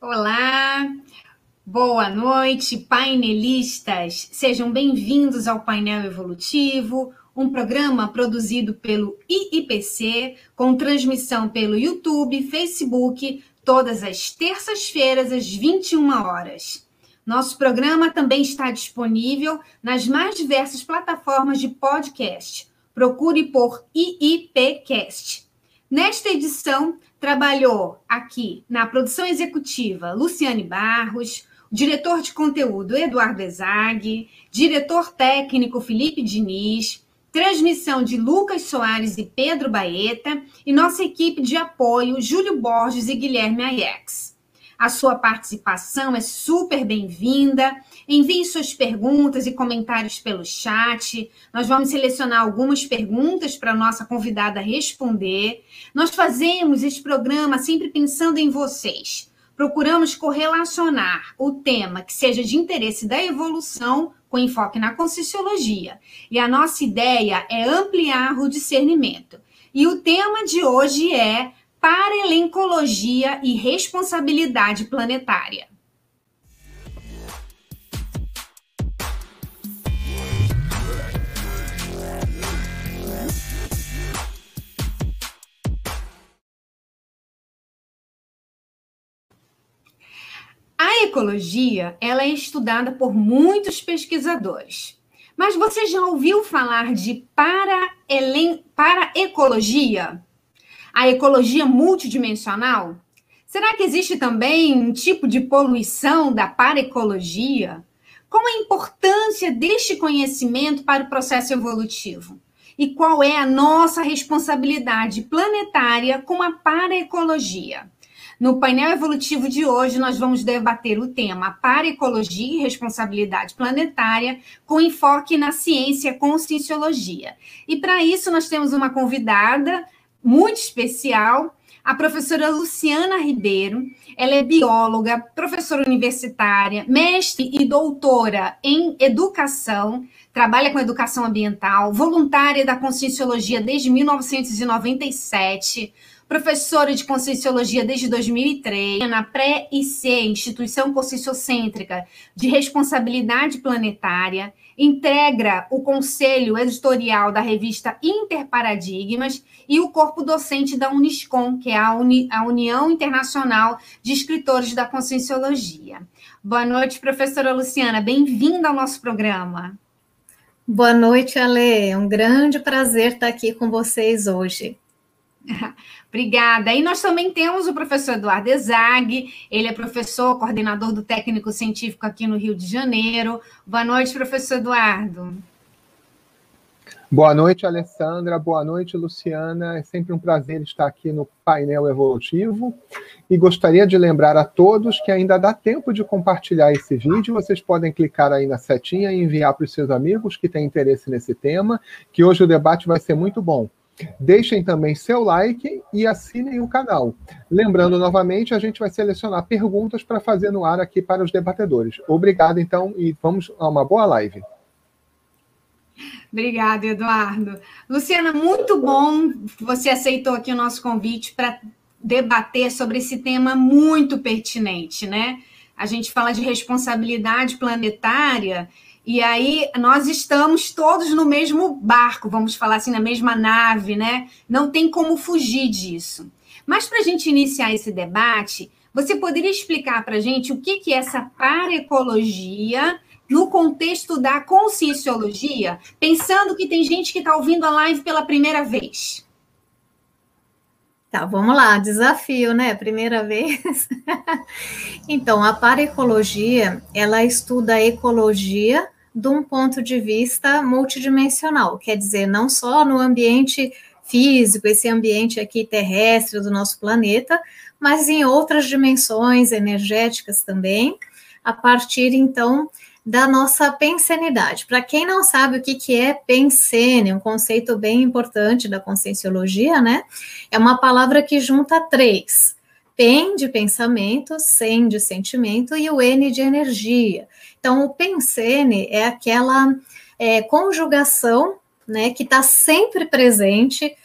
Olá, boa noite, painelistas. Sejam bem-vindos ao Painel Evolutivo, um programa produzido pelo IIPC, com transmissão pelo YouTube, Facebook, todas as terças-feiras, às 21 horas. Nosso programa também está disponível nas mais diversas plataformas de podcast. Procure por IIPcast. Nesta edição, trabalhou aqui na produção executiva Luciane Barros, diretor de conteúdo Eduardo Ezag, diretor técnico Felipe Diniz, transmissão de Lucas Soares e Pedro Baeta e nossa equipe de apoio Júlio Borges e Guilherme Aiex. A sua participação é super bem-vinda. Envie suas perguntas e comentários pelo chat. Nós vamos selecionar algumas perguntas para a nossa convidada responder. Nós fazemos esse programa sempre pensando em vocês. Procuramos correlacionar o tema que seja de interesse da evolução com enfoque na conscienciologia. E a nossa ideia é ampliar o discernimento. E o tema de hoje é Parelencologia e responsabilidade planetária. Ecologia, ela é estudada por muitos pesquisadores. Mas você já ouviu falar de para-ecologia? Para a ecologia multidimensional? Será que existe também um tipo de poluição da paraecologia? Qual a importância deste conhecimento para o processo evolutivo? E qual é a nossa responsabilidade planetária com a paraecologia? No painel evolutivo de hoje, nós vamos debater o tema Paraecologia e Responsabilidade Planetária, com enfoque na ciência conscienciologia. E para isso, nós temos uma convidada, muito especial, a professora Luciana Ribeiro. Ela é bióloga, professora universitária, mestre e doutora em educação, trabalha com educação ambiental, voluntária da Conscienciologia desde 1997, professora de Conscienciologia desde 2003, na Pré-IC, Instituição Conscienciocêntrica de Responsabilidade Planetária, integra o conselho editorial da revista Interparadigmas e o corpo docente da Uniscom, que é a, Uni, a União Internacional de Escritores da Conscienciologia. Boa noite, professora Luciana, bem-vinda ao nosso programa. Boa noite, Ale. É um grande prazer estar aqui com vocês hoje. Obrigada. E nós também temos o professor Eduardo Ezag, ele é professor, coordenador do técnico científico aqui no Rio de Janeiro. Boa noite, professor Eduardo. Boa noite, Alessandra. Boa noite, Luciana. É sempre um prazer estar aqui no painel evolutivo. E gostaria de lembrar a todos que ainda dá tempo de compartilhar esse vídeo. Vocês podem clicar aí na setinha e enviar para os seus amigos que têm interesse nesse tema, que hoje o debate vai ser muito bom. Deixem também seu like e assinem o canal. Lembrando novamente, a gente vai selecionar perguntas para fazer no ar aqui para os debatedores. Obrigado, então, e vamos a uma boa live. Obrigada, Eduardo. Luciana, muito bom você aceitou aqui o nosso convite para debater sobre esse tema muito pertinente, né? A gente fala de responsabilidade planetária e aí nós estamos todos no mesmo barco, vamos falar assim, na mesma nave, né? Não tem como fugir disso. Mas para a gente iniciar esse debate, você poderia explicar para a gente o que, é essa paraecologia no contexto da conscienciologia, pensando que tem gente que está ouvindo a live pela primeira vez. Tá, vamos lá, desafio, né? Primeira vez. então, a paraecologia, ela estuda a ecologia de um ponto de vista multidimensional, quer dizer, não só no ambiente físico, esse ambiente aqui terrestre do nosso planeta, mas em outras dimensões energéticas também, a partir então da nossa pensenidade. Para quem não sabe o que, que é pensene, um conceito bem importante da conscienciologia, né? É uma palavra que junta três: pen de pensamento, sen de sentimento e o n de energia. Então, o pensene é aquela é, conjugação né, que está sempre presente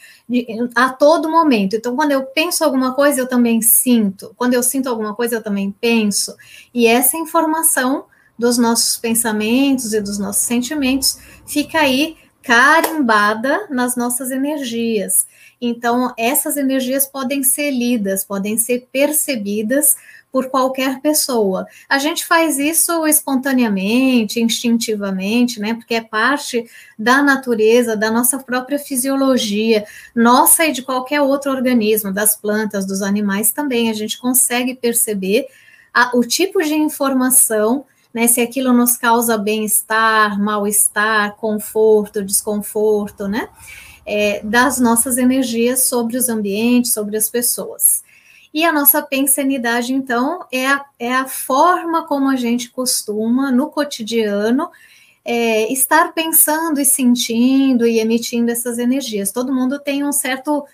a todo momento. Então, quando eu penso alguma coisa, eu também sinto. Quando eu sinto alguma coisa, eu também penso. E essa informação dos nossos pensamentos e dos nossos sentimentos fica aí carimbada nas nossas energias. Então, essas energias podem ser lidas, podem ser percebidas por qualquer pessoa. A gente faz isso espontaneamente, instintivamente, né? Porque é parte da natureza, da nossa própria fisiologia, nossa e de qualquer outro organismo, das plantas, dos animais também. A gente consegue perceber a, o tipo de informação né, se aquilo nos causa bem-estar, mal-estar, conforto, desconforto, né, é, das nossas energias sobre os ambientes, sobre as pessoas. E a nossa pensanidade, então, é a, é a forma como a gente costuma, no cotidiano, é, estar pensando e sentindo e emitindo essas energias. Todo mundo tem um certo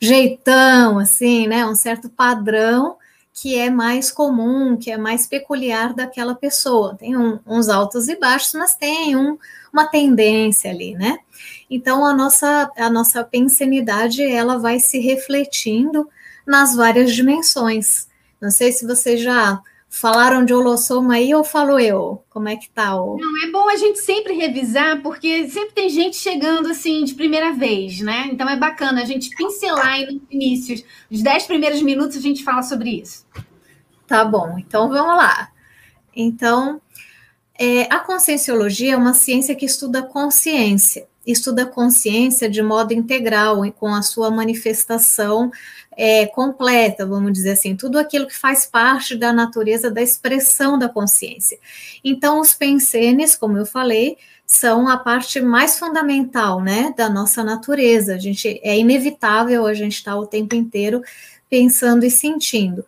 jeitão, assim, né? Um certo padrão que é mais comum, que é mais peculiar daquela pessoa. Tem um, uns altos e baixos, mas tem um, uma tendência ali, né? Então a nossa a nossa pensenidade ela vai se refletindo nas várias dimensões. Não sei se vocês já falaram de holossoma aí ou falo eu? Como é que tá? O... Não, é bom a gente sempre revisar, porque sempre tem gente chegando assim de primeira vez, né? Então é bacana a gente pincelar aí no início. Os dez primeiros minutos a gente fala sobre isso. Tá bom, então vamos lá. Então, é, a conscienciologia é uma ciência que estuda consciência estuda consciência de modo integral, com a sua manifestação é, completa, vamos dizer assim, tudo aquilo que faz parte da natureza da expressão da consciência. Então, os pensenes, como eu falei, são a parte mais fundamental, né, da nossa natureza. A gente é inevitável a gente estar o tempo inteiro pensando e sentindo.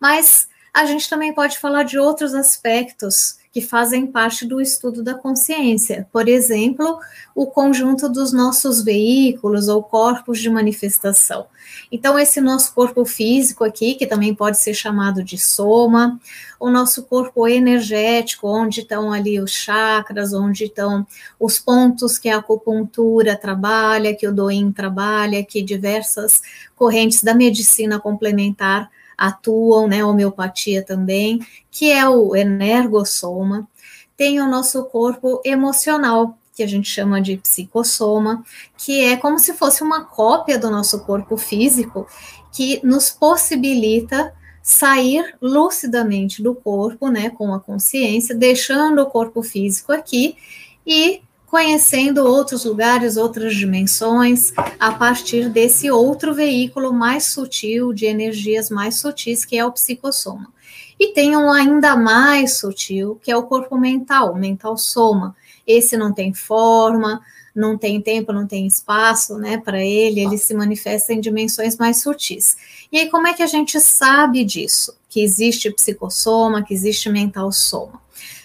Mas a gente também pode falar de outros aspectos que fazem parte do estudo da consciência. Por exemplo, o conjunto dos nossos veículos ou corpos de manifestação. Então, esse nosso corpo físico aqui, que também pode ser chamado de soma, o nosso corpo energético, onde estão ali os chakras, onde estão os pontos que a acupuntura trabalha, que o Doin trabalha, que diversas correntes da medicina complementar atuam, né, homeopatia também, que é o energossoma. Tem o nosso corpo emocional, que a gente chama de psicossoma, que é como se fosse uma cópia do nosso corpo físico, que nos possibilita sair lucidamente do corpo, né, com a consciência, deixando o corpo físico aqui e conhecendo outros lugares, outras dimensões, a partir desse outro veículo mais sutil, de energias mais sutis, que é o psicossoma. E tem um ainda mais sutil, que é o corpo mental, mental soma. Esse não tem forma, não tem tempo, não tem espaço, né, para ele, ele se manifesta em dimensões mais sutis. E aí, como é que a gente sabe disso? Que existe psicossoma, que existe mental soma?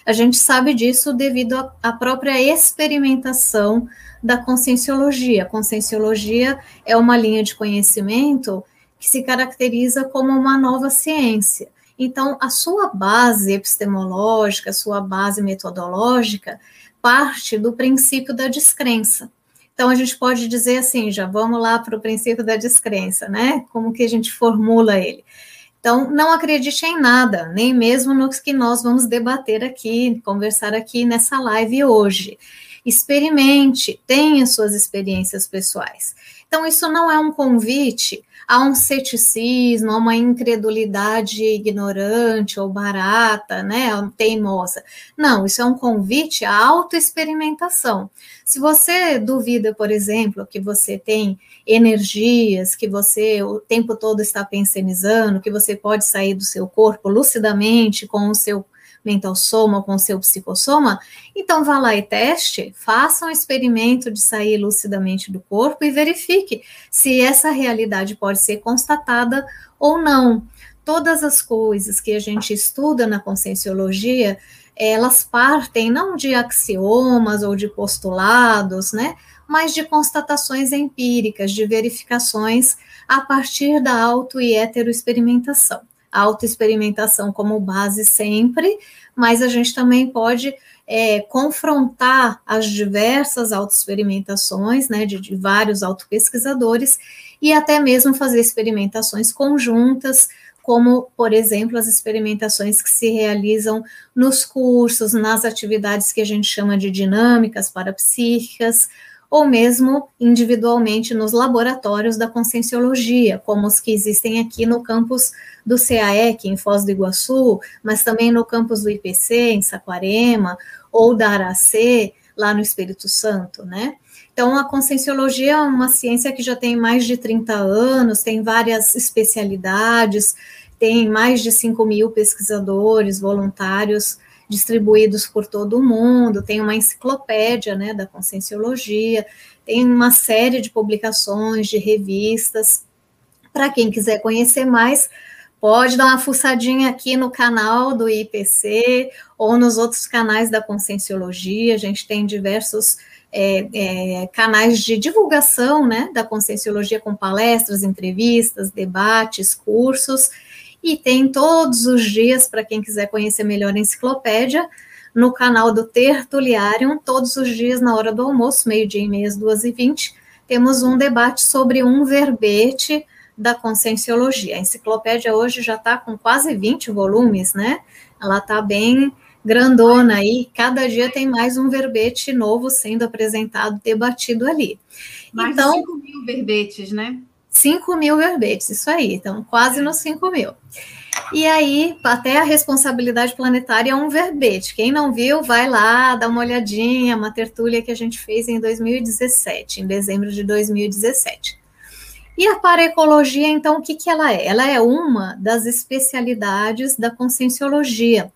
A gente sabe disso devido à própria experimentação da conscienciologia. A conscienciologia é uma linha de conhecimento que se caracteriza como uma nova ciência. Então, a sua base epistemológica, a sua base metodológica, parte do princípio da descrença. Então, a gente pode dizer assim, já vamos lá para o princípio da descrença, né? Como que a gente formula ele? Então, não acredite em nada, nem mesmo nos que nós vamos debater aqui, conversar aqui nessa live hoje. Experimente, tenha suas experiências pessoais. Então, isso não é um convite a um ceticismo, a uma incredulidade ignorante ou barata, né, teimosa. Não, isso é um convite à autoexperimentação. Se você duvida, por exemplo, que você tem energias, que você o tempo todo está pensionizando, que você pode sair do seu corpo lucidamente com o seu mental soma com o seu psicossoma, então vá lá e teste, faça um experimento de sair lucidamente do corpo e verifique se essa realidade pode ser constatada ou não. Todas as coisas que a gente estuda na conscienciologia, elas partem não de axiomas ou de postulados, né, mas de constatações empíricas, de verificações a partir da auto e heteroexperimentação. Autoexperimentação como base sempre, mas a gente também pode é, confrontar as diversas autoexperimentações, né, de, de vários autopesquisadores, e até mesmo fazer experimentações conjuntas, como, por exemplo, as experimentações que se realizam nos cursos, nas atividades que a gente chama de dinâmicas parapsíquicas, ou mesmo individualmente nos laboratórios da conscienciologia, como os que existem aqui no campus do CAEC, em Foz do Iguaçu, mas também no campus do IPC, em Saquarema, ou da Aracê, lá no Espírito Santo, né? Então, a conscienciologia é uma ciência que já tem mais de 30 anos, tem várias especialidades, tem mais de 5 mil pesquisadores, voluntários distribuídos por todo o mundo, tem uma enciclopédia né, da conscienciologia, tem uma série de publicações, de revistas. Para quem quiser conhecer mais, pode dar uma fuçadinha aqui no canal do IPC ou nos outros canais da conscienciologia. A gente tem diversos é, é, canais de divulgação né, da conscienciologia com palestras, entrevistas, debates, cursos e tem todos os dias, para quem quiser conhecer melhor a enciclopédia, no canal do Tertuliarium, todos os dias na hora do almoço, meio-dia e meia, duas e vinte, temos um debate sobre um verbete da conscienciologia. A enciclopédia hoje já está com quase 20 volumes, né? Ela está bem grandona aí, cada dia tem mais um verbete novo sendo apresentado, debatido ali. Mais então, 5 mil verbetes, né? 5 mil verbetes, isso aí, então quase nos 5 mil. E aí, até a responsabilidade planetária é um verbete. Quem não viu, vai lá, dá uma olhadinha, uma tertúlia que a gente fez em 2017, em dezembro de 2017. E a paraecologia, então, o que, que ela é? Ela é uma das especialidades da conscienciologia.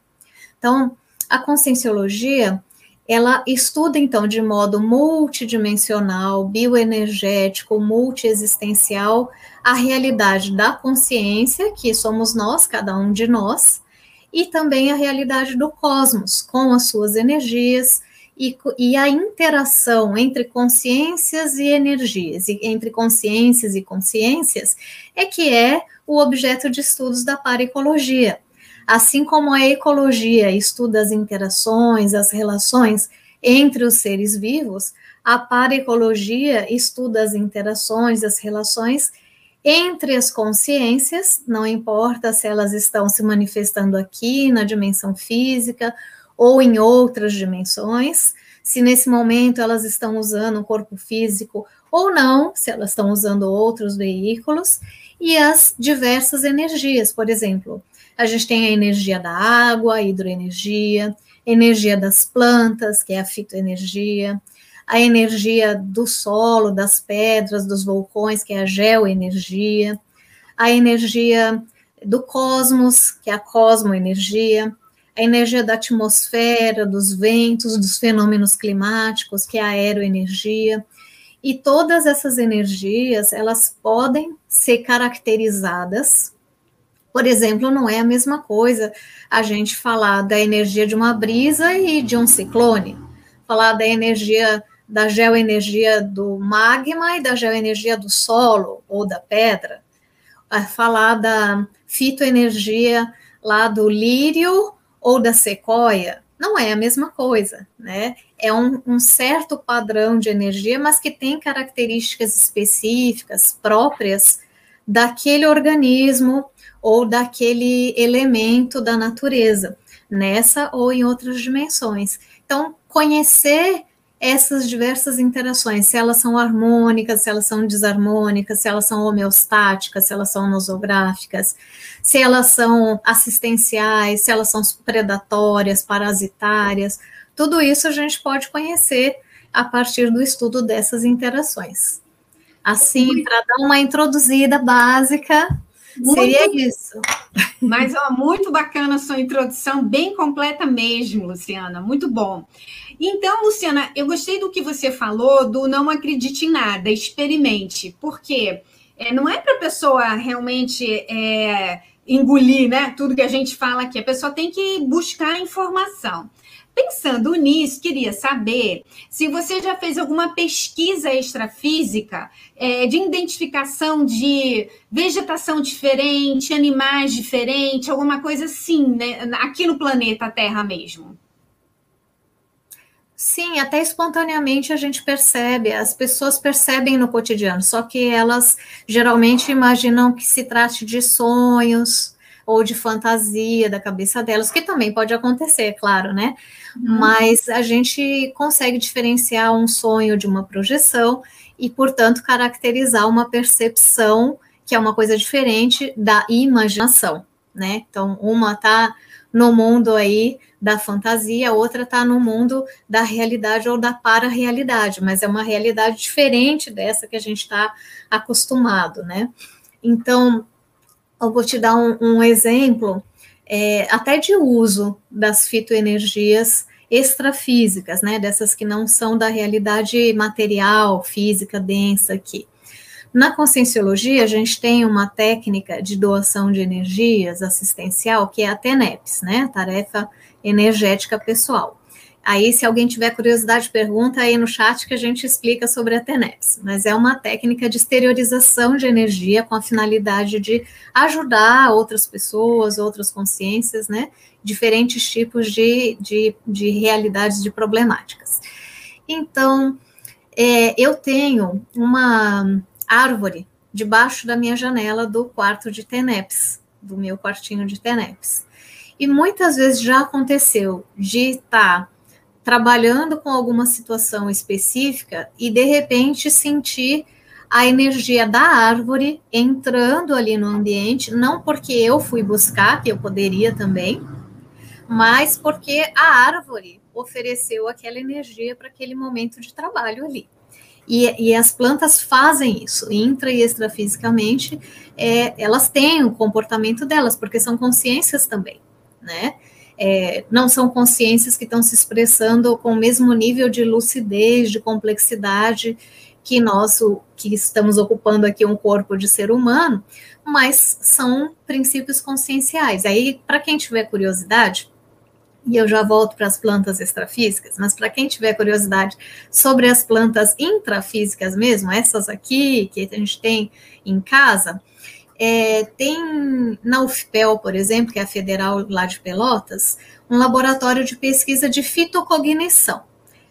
Então, a conscienciologia, ela estuda, então, de modo multidimensional, bioenergético, multiexistencial, a realidade da consciência, que somos nós, cada um de nós, e também a realidade do cosmos, com as suas energias, e, e, a interação entre consciências e energias, e entre consciências e consciências, é que é o objeto de estudos da parecologia. Assim como a ecologia estuda as interações, as relações entre os seres vivos, a paraecologia estuda as interações, as relações entre as consciências, não importa se elas estão se manifestando aqui na dimensão física ou em outras dimensões, se nesse momento elas estão usando um corpo físico ou não, se elas estão usando outros veículos, e as diversas energias, por exemplo, a gente tem a energia da água, a hidroenergia, energia das plantas, que é a fitoenergia, a energia do solo, das pedras, dos vulcões, que é a geoenergia, a energia do cosmos, que é a cosmoenergia, a energia da atmosfera, dos ventos, dos fenômenos climáticos, que é a aeroenergia. E todas essas energias, elas podem ser caracterizadas por exemplo, não é a mesma coisa a gente falar da energia de uma brisa e de um ciclone, falar da energia da geoenergia do magma e da geoenergia do solo ou da pedra, falar da fitoenergia lá do lírio ou da sequoia, não é a mesma coisa, né? É um, um, certo padrão de energia, mas que tem características específicas próprias daquele organismo ou daquele elemento da natureza, nessa ou em outras dimensões. Então, conhecer essas diversas interações, se elas são harmônicas, se elas são desarmônicas, se elas são homeostáticas, se elas são nosográficas, se elas são assistenciais, se elas são predatórias, parasitárias, tudo isso a gente pode conhecer a partir do estudo dessas interações. Assim, para dar uma introduzida básica, muito, Seria isso. Mas, ó, muito bacana a sua introdução, bem completa mesmo, Luciana. Muito bom. Então, Luciana, eu gostei do que você falou do não acredite em nada, experimente. Porque é, não é para a pessoa realmente é, engolir né, tudo que a gente fala aqui. A pessoa tem que buscar informação. Pensando nisso, queria saber se você já fez alguma pesquisa extrafísica é, de identificação de vegetação diferente, animais diferentes, alguma coisa assim, né, aqui no planeta Terra mesmo. Sim, até espontaneamente a gente percebe, as pessoas percebem no cotidiano, só que elas geralmente imaginam que se trate de sonhos, ou de fantasia da cabeça delas, que também pode acontecer, claro, né? Mas a gente consegue diferenciar um sonho de uma projeção e, portanto, caracterizar uma percepção que é uma coisa diferente da imaginação, né? Então, uma tá no mundo aí da fantasia, a outra está no mundo da realidade ou da para-realidade, mas é uma realidade diferente dessa que a gente está acostumado, né? Então, eu vou te dar um, um exemplo é, até de uso das fitoenergias extrafísicas, né, dessas que não são da realidade material, física, densa aqui. Na conscienciologia, a gente tem uma técnica de doação de energias assistencial, que é a TENEPS, né, tarefa energética pessoal. Aí, se alguém tiver curiosidade, pergunta aí no chat que a gente explica sobre a TENEPS. Mas é uma técnica de exteriorização de energia com a finalidade de ajudar outras pessoas, outras consciências, né? Diferentes tipos de, de, de realidades, de problemáticas. Então, é, eu tenho uma árvore debaixo da minha janela do quarto de TENEPS, do meu quartinho de TENEPS. E muitas vezes já aconteceu de estar tá trabalhando com alguma situação específica e de repente sentir a energia da árvore entrando ali no ambiente, não porque eu fui buscar, que eu poderia também, mas porque a árvore ofereceu aquela energia para aquele momento de trabalho ali. E, e, as plantas fazem isso, intra e extrafisicamente, é, elas têm o comportamento delas, porque são consciências também, né? É, não são consciências que estão se expressando com o mesmo nível de lucidez, de complexidade que nós, o, que estamos ocupando aqui um corpo de ser humano, mas são princípios conscienciais. Aí, para quem tiver curiosidade, e eu já volto para as plantas extrafísicas, mas para quem tiver curiosidade sobre as plantas intrafísicas mesmo, essas aqui que a gente tem em casa, é, tem na UFPEL, por exemplo, que é a federal lá de Pelotas, um laboratório de pesquisa de fitocognição.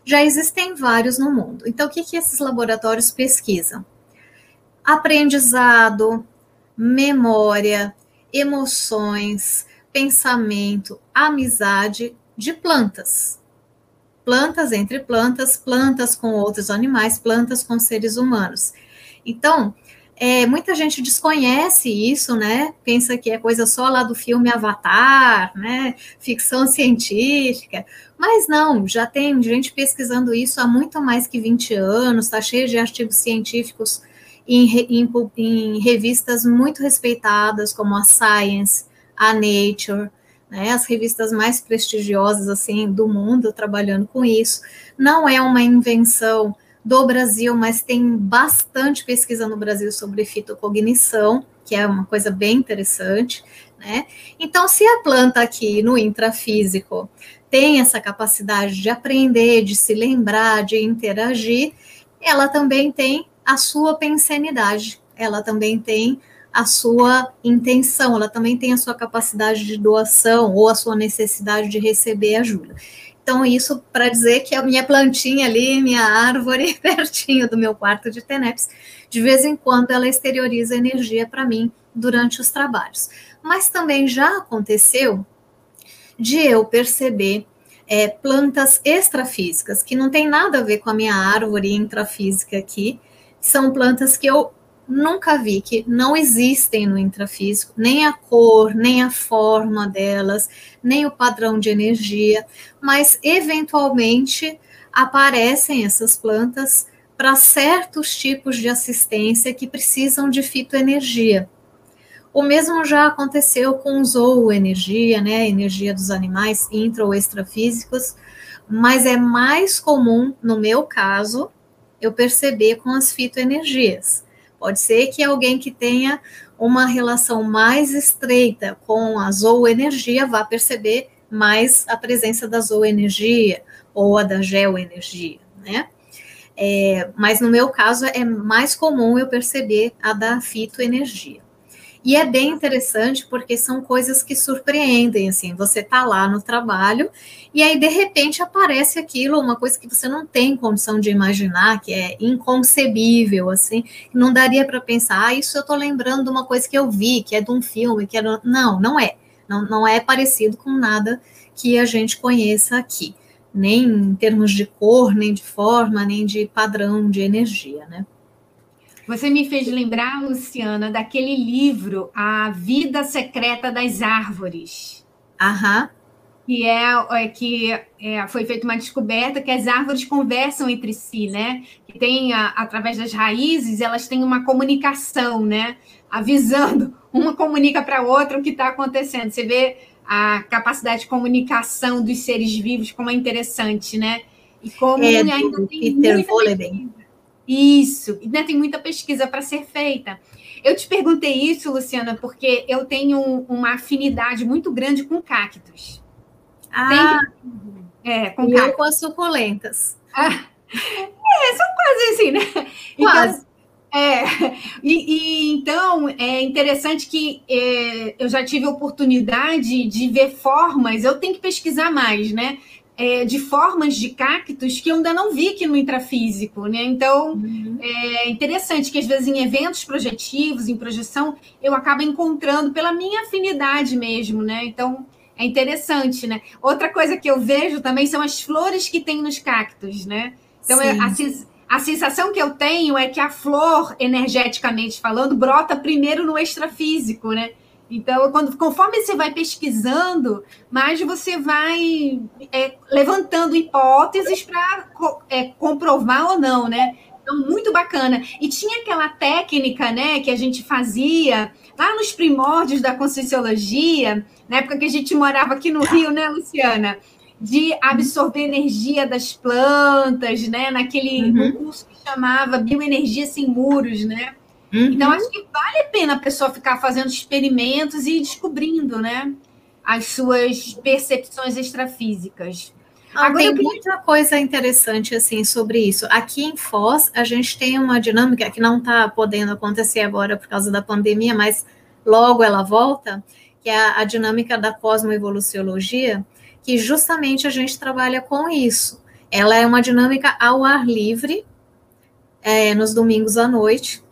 Já existem vários no mundo. Então, o que, que esses laboratórios pesquisam? Aprendizado, memória, emoções, pensamento, amizade de plantas. Plantas entre plantas, plantas com outros animais, plantas com seres humanos. Então, é, muita gente desconhece isso, né? Pensa que é coisa só lá do filme Avatar, né? Ficção científica. Mas não, já tem gente pesquisando isso há muito mais que 20 anos, está cheio de artigos científicos em, em, em, revistas muito respeitadas, como a Science, a Nature, né? As revistas mais prestigiosas assim do mundo trabalhando com isso. Não é uma invenção do Brasil, mas tem bastante pesquisa no Brasil sobre fitocognição, que é uma coisa bem interessante, né? Então, se a planta aqui no intrafísico tem essa capacidade de aprender, de se lembrar, de interagir, ela também tem a sua pensenidade, ela também tem a sua intenção, ela também tem a sua capacidade de doação ou a sua necessidade de receber ajuda. Então, isso para dizer que a minha plantinha ali, minha árvore, pertinho do meu quarto de TENEPS, de vez em quando ela exterioriza energia para mim durante os trabalhos. Mas também já aconteceu de eu perceber é, plantas extrafísicas, que não tem nada a ver com a minha árvore intrafísica aqui, são plantas que eu nunca vi, que não existem no intrafísico, nem a cor, nem a forma delas, nem o padrão de energia, mas eventualmente aparecem essas plantas para certos tipos de assistência que precisam de fitoenergia. O mesmo já aconteceu com zooenergia, né, energia dos animais intra ou extrafísicos, mas é mais comum, no meu caso, eu perceber com as fitoenergias. Pode ser que alguém que tenha uma relação mais estreita com a zooenergia vá perceber mais a presença da zooenergia ou a da geoenergia, né? É, mas no meu caso é mais comum eu perceber a da fitoenergia. E é bem interessante porque são coisas que surpreendem, assim, você tá lá no trabalho e aí de repente aparece aquilo, uma coisa que você não tem condição de imaginar, que é inconcebível, assim, não daria para pensar, ah, isso eu tô lembrando de uma coisa que eu vi, que é de um filme, que é do... não, não é. Não, não é parecido com nada que a gente conheça aqui, nem em termos de cor, nem de forma, nem de padrão de energia, né? Você me fez lembrar, Luciana, daquele livro, A Vida Secreta das Árvores. Aham. Que é, é que é, foi feita uma descoberta que as árvores conversam entre si, né? Que tem, a, através das raízes, elas têm uma comunicação, né? Avisando, uma comunica para a outra o que está acontecendo. Você vê a capacidade de comunicação dos seres vivos, como é interessante, né? E como é, ainda tem Peter Voleben. Isso, ainda tem muita pesquisa para ser feita. Eu te perguntei isso, Luciana, porque eu tenho uma afinidade muito grande com cactos. Ah, é, com cactos. com as suculentas. Ah, é, são quase assim, né? Quase. Então, é, e, e, então é interessante que é, eu já tive oportunidade de ver formas, eu tenho que pesquisar mais, né? É, de formas de cactos que eu ainda não vi aqui no intrafísico, né? Então, uhum. é interessante que às vezes em eventos projetivos, em projeção, eu acabo encontrando pela minha afinidade mesmo, né? Então, é interessante, né? Outra coisa que eu vejo também são as flores que tem nos cactos, né? Então, é, a, a sensação que eu tenho é que a flor, energeticamente falando, brota primeiro no extrafísico, né? Então, quando, conforme você vai pesquisando, mais você vai é, levantando hipóteses para é, comprovar ou não, né? Então, muito bacana. E tinha aquela técnica, né, que a gente fazia lá nos primórdios da Conscienciologia, na época que a gente morava aqui no Rio, né, Luciana? De absorver energia das plantas, né? Naquele uhum. curso que chamava Bioenergia Sem Muros, né? Uhum. Então, acho que vale a pena a pessoa ficar fazendo experimentos e descobrindo, né? As suas percepções extrafísicas. Ah, Agora, tem queria... muita coisa interessante assim sobre isso. Aqui em Foz, a gente tem uma dinâmica que não está podendo acontecer agora por causa da pandemia, mas logo ela volta, que é a, a dinâmica da cosmoevoluciologia, que justamente a gente trabalha com isso. Ela é uma dinâmica ao ar livre, é, nos domingos à noite,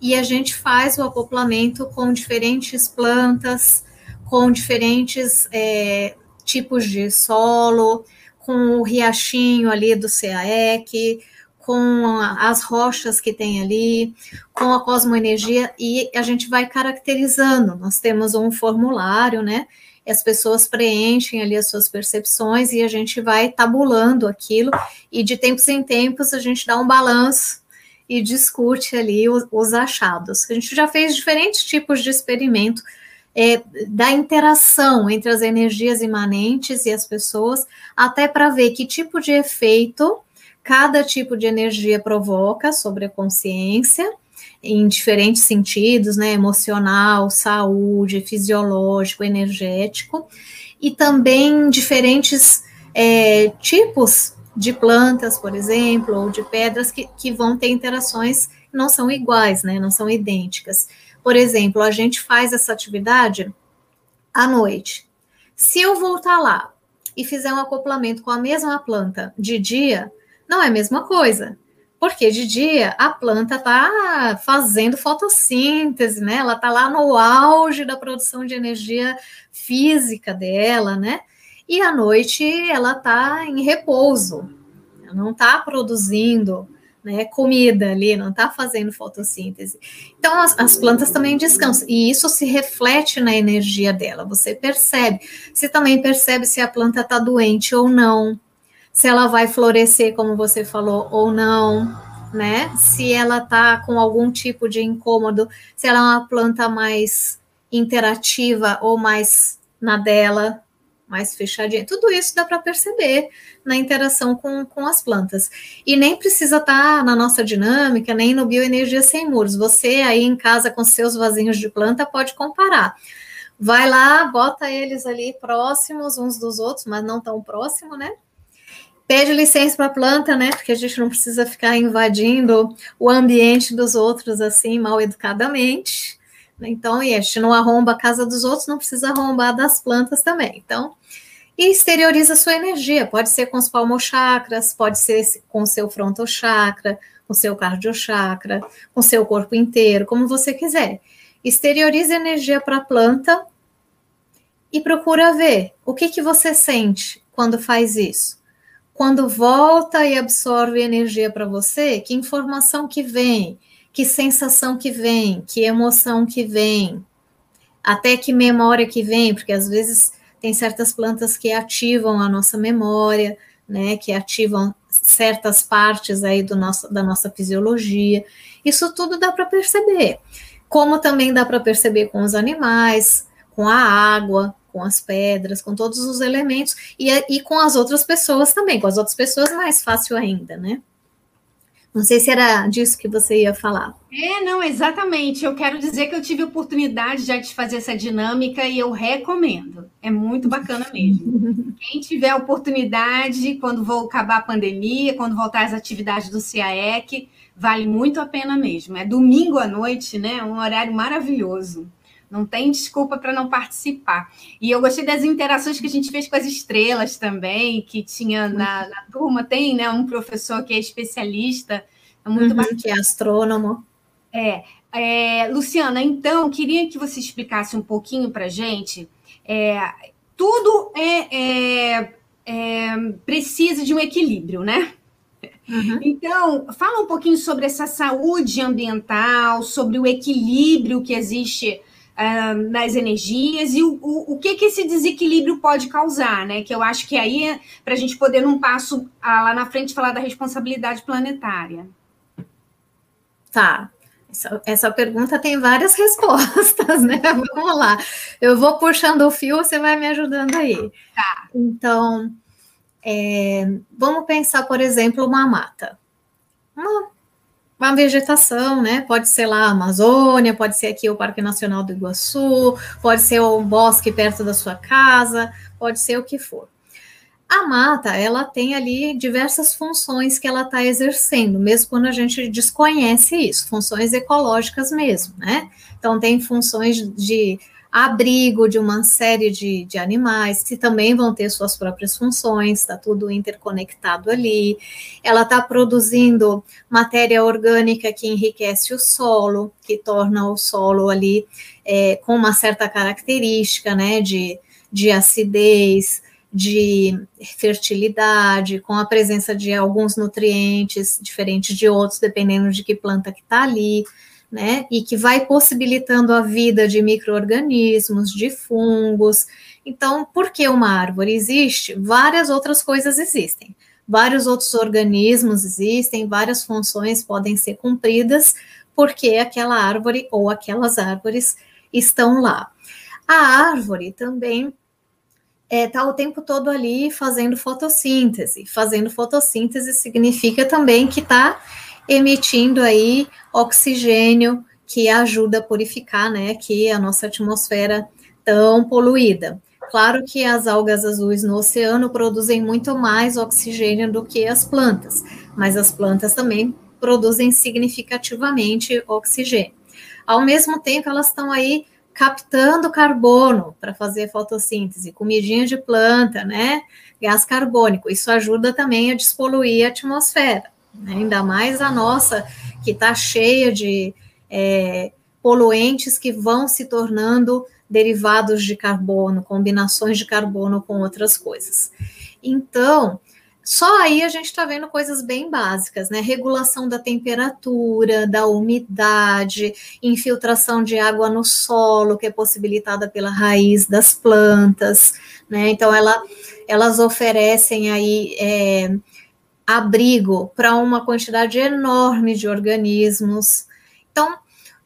e a gente faz o acoplamento com diferentes plantas, com diferentes é, tipos de solo, com o riachinho ali do CAEC, com as rochas que tem ali, com a cosmoenergia, e a gente vai caracterizando. Nós temos um formulário, né? as pessoas preenchem ali as suas percepções e a gente vai tabulando aquilo, e de tempos em tempos a gente dá um balanço e discute ali os, os achados. A gente já fez diferentes tipos de experimento é, da interação entre as energias imanentes e as pessoas, até para ver que tipo de efeito cada tipo de energia provoca sobre a consciência, em diferentes sentidos, né? Emocional, saúde, fisiológico, energético, e também diferentes é, tipos de plantas, por exemplo, ou de pedras que, que vão ter interações que não são iguais, né? Não são idênticas. Por exemplo, a gente faz essa atividade à noite. Se eu voltar lá e fizer um acoplamento com a mesma planta de dia, não é a mesma coisa. Porque de dia a planta está fazendo fotossíntese, né? Ela está lá no auge da produção de energia física dela, né? E à noite ela está em repouso, não está produzindo né, comida ali, não está fazendo fotossíntese. Então, as, as, plantas também descansam, e isso se reflete na energia dela, você percebe. Você também percebe se a planta está doente ou não, se ela vai florescer, como você falou, ou não, né? Se ela está com algum tipo de incômodo, se ela é uma planta mais interativa ou mais na dela, mais fechadinha. Tudo isso dá para perceber na interação com, com as plantas. E nem precisa estar tá na nossa dinâmica, nem no Bioenergia Sem Muros. Você aí em casa com seus vasinhos de planta pode comparar. vai lá, bota eles ali próximos uns dos outros, mas não tão próximo, né? Pede licença para a planta, né? Porque a gente não precisa ficar invadindo o ambiente dos outros assim, mal educadamente. Então, e a gente não arromba a casa dos outros, não precisa arrombar das plantas também. Então, e exterioriza sua energia. Pode ser com os palmochakras, pode ser com o seu frontochakra, com o seu cardiochakra, com o seu corpo inteiro, como você quiser. Exterioriza energia para a planta e procura ver o que, que você sente quando faz isso quando volta e absorve energia para você, que informação que vem, que sensação que vem, que emoção que vem, até que memória que vem, porque às vezes tem certas plantas que ativam a nossa memória, né, que ativam certas partes aí do nosso, da nossa fisiologia. Isso tudo dá para perceber. Como também dá para perceber com os animais, com a água, com as pedras, com todos os elementos, e, e com as outras pessoas também, com as outras pessoas mais fácil ainda, né? Não sei se era disso que você ia falar. É, não, exatamente. Eu quero dizer que eu tive oportunidade já de fazer essa dinâmica e eu recomendo. É muito bacana mesmo. Quem tiver oportunidade, quando vou acabar a pandemia, quando voltar às atividades do CAEC, vale muito a pena mesmo. É domingo à noite, né? Um horário maravilhoso. Não tem desculpa para não participar. E eu gostei das interações que a gente fez com as estrelas também, que tinha na, na turma. Tem né, um professor que é especialista, é muito uhum, que é astrônomo. É, é, Luciana, então, queria que você explicasse um pouquinho para a gente. É, tudo é, é, é, precisa de um equilíbrio, né? Uhum. Então, fala um pouquinho sobre essa saúde ambiental, sobre o equilíbrio que existe uh, nas energias e o, o, o, que, que esse desequilíbrio pode causar, né? Que eu acho que aí é para a gente poder, num passo uh, lá na frente, falar da responsabilidade planetária. Tá. Essa, essa pergunta tem várias respostas, né? Vamos lá. Eu vou puxando o fio, você vai me ajudando aí. Tá. Então, é, vamos pensar, por exemplo, uma mata. Uma uma vegetação, né? Pode ser lá a Amazônia, pode ser aqui o Parque Nacional do Iguaçu, pode ser um bosque perto da sua casa, pode ser o que for. A mata, ela tem ali diversas funções que ela está exercendo, mesmo quando a gente desconhece isso, funções ecológicas mesmo, né? Então, tem funções de abrigo de uma série de, de animais, que também vão ter suas próprias funções, está tudo interconectado ali. Ela está produzindo matéria orgânica que enriquece o solo, que torna o solo ali é, com uma certa característica, né, de, de acidez, de fertilidade, com a presença de alguns nutrientes diferentes de outros, dependendo de que planta que está ali né? E que vai possibilitando a vida de micro-organismos, de fungos. Então, por que uma árvore existe? Várias outras coisas existem. Vários outros organismos existem, várias funções podem ser cumpridas porque aquela árvore ou aquelas árvores estão lá. A árvore também está é, tá o tempo todo ali fazendo fotossíntese. Fazendo fotossíntese significa também que está emitindo aí oxigênio que ajuda a purificar, né, aqui a nossa atmosfera tão poluída. Claro que as algas azuis no oceano produzem muito mais oxigênio do que as plantas, mas as plantas também produzem significativamente oxigênio. Ao mesmo tempo, elas estão aí captando carbono para fazer fotossíntese, comidinha de planta, né? Gás carbônico. Isso ajuda também a despoluir a atmosfera? Ainda mais a nossa, que está cheia de é, poluentes que vão se tornando derivados de carbono, combinações de carbono com outras coisas. Então, só aí a gente está vendo coisas bem básicas, né? Regulação da temperatura, da umidade, infiltração de água no solo, que é possibilitada pela raiz das plantas, né? Então, ela, elas oferecem aí é, abrigo para uma quantidade enorme de organismos. Então,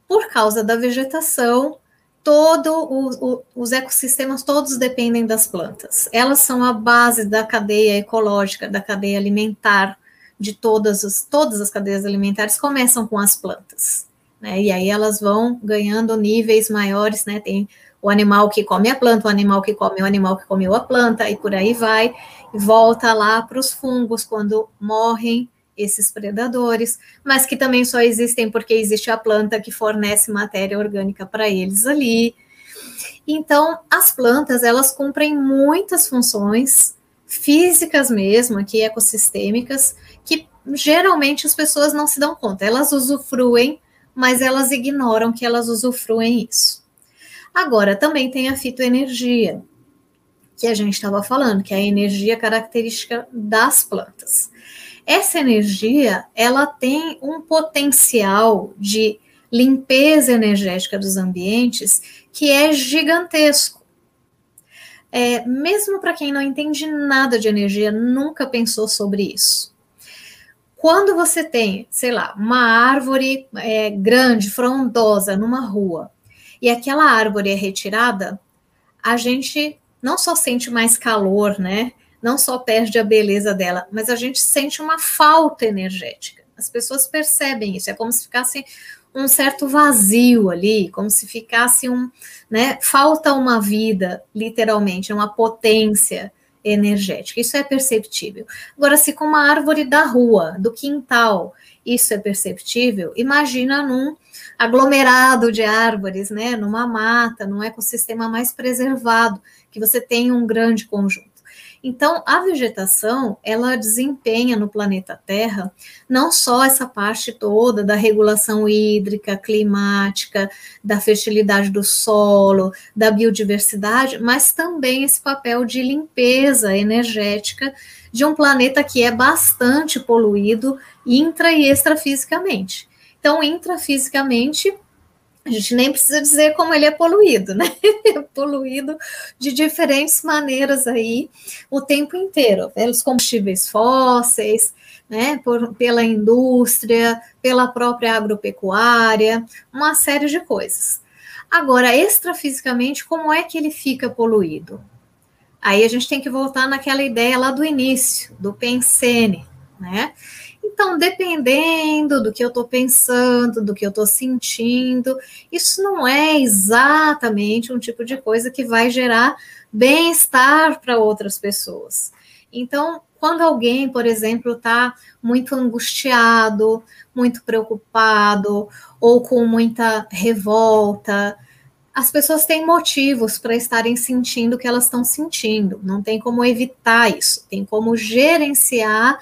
por causa da vegetação, todo os ecossistemas todos dependem das plantas. Elas são a base da cadeia ecológica, da cadeia alimentar de todas as todas as cadeias alimentares começam com as plantas, né? E aí elas vão ganhando níveis maiores, né? Tem o animal que come a planta, o animal que come o animal que comeu a planta, e por aí vai, e volta lá para os fungos quando morrem esses predadores, mas que também só existem porque existe a planta que fornece matéria orgânica para eles ali. Então, as plantas, elas cumprem muitas funções físicas mesmo, aqui ecossistêmicas, que geralmente as pessoas não se dão conta. Elas usufruem, mas elas ignoram que elas usufruem isso. Agora, também tem a fitoenergia, que a gente estava falando, que é a energia característica das plantas. Essa energia, ela tem um potencial de limpeza energética dos ambientes que é gigantesco. É, mesmo para quem não entende nada de energia, nunca pensou sobre isso. Quando você tem, sei lá, uma árvore é, grande, frondosa, numa rua, e aquela árvore é retirada, a gente não só sente mais calor, né? Não só perde a beleza dela, mas a gente sente uma falta energética. As pessoas percebem isso, é como se ficasse um certo vazio ali, como se ficasse um, né, falta uma vida, literalmente, uma potência energética. Isso é perceptível. Agora, se com uma árvore da rua, do quintal, isso é perceptível, imagina num aglomerado de árvores, né, numa mata, num ecossistema mais preservado, que você tem um grande conjunto. Então, a vegetação, ela desempenha no planeta Terra não só essa parte toda da regulação hídrica, climática, da fertilidade do solo, da biodiversidade, mas também esse papel de limpeza energética de um planeta que é bastante poluído intra e extrafisicamente. Então, intrafisicamente, a gente nem precisa dizer como ele é poluído, né? é poluído de diferentes maneiras aí o tempo inteiro, pelos combustíveis fósseis, né? Por, pela indústria, pela própria agropecuária, uma série de coisas. Agora, extrafisicamente, como é que ele fica poluído? Aí a gente tem que voltar naquela ideia lá do início, do pensene, né? Então, dependendo do que eu estou pensando, do que eu estou sentindo, isso não é exatamente um tipo de coisa que vai gerar bem-estar para outras pessoas. Então, quando alguém, por exemplo, está muito angustiado, muito preocupado, ou com muita revolta, as pessoas têm motivos para estarem sentindo o que elas estão sentindo. Não tem como evitar isso, tem como gerenciar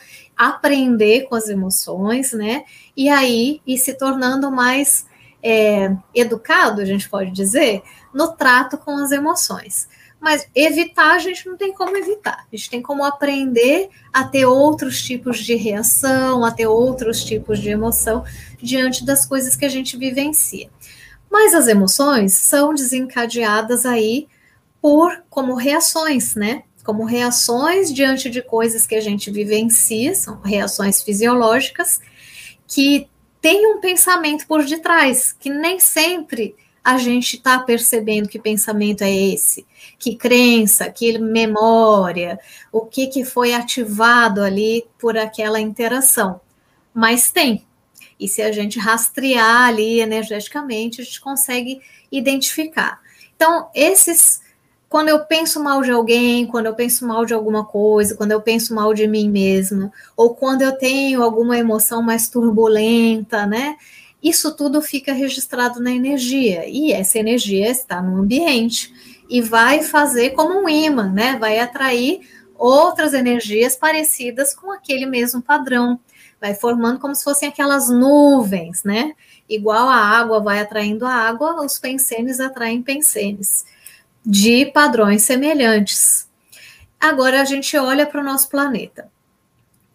aprender com as emoções, né? E aí ir se tornando mais é, educado, a gente pode dizer, no trato com as emoções. Mas evitar, a gente não tem como evitar. A gente tem como aprender a ter outros tipos de reação, a ter outros tipos de emoção diante das coisas que a gente vivencia. Mas as emoções são desencadeadas aí por como reações, né? Como reações diante de coisas que a gente vivencia, são reações fisiológicas, que tem um pensamento por detrás, que nem sempre a gente está percebendo que pensamento é esse, que crença, que memória, o que, que foi ativado ali por aquela interação. Mas tem. E se a gente rastrear ali energeticamente, a gente consegue identificar. Então, esses quando eu penso mal de alguém, quando eu penso mal de alguma coisa, quando eu penso mal de mim mesma, ou quando eu tenho alguma emoção mais turbulenta, né? Isso tudo fica registrado na energia, e essa energia está no ambiente e vai fazer como um imã, né? Vai atrair outras energias parecidas com aquele mesmo padrão. Vai formando como se fossem aquelas nuvens, né? Igual a água vai atraindo a água, os pensenes atraem pensenes de padrões semelhantes. Agora a gente olha para o nosso planeta.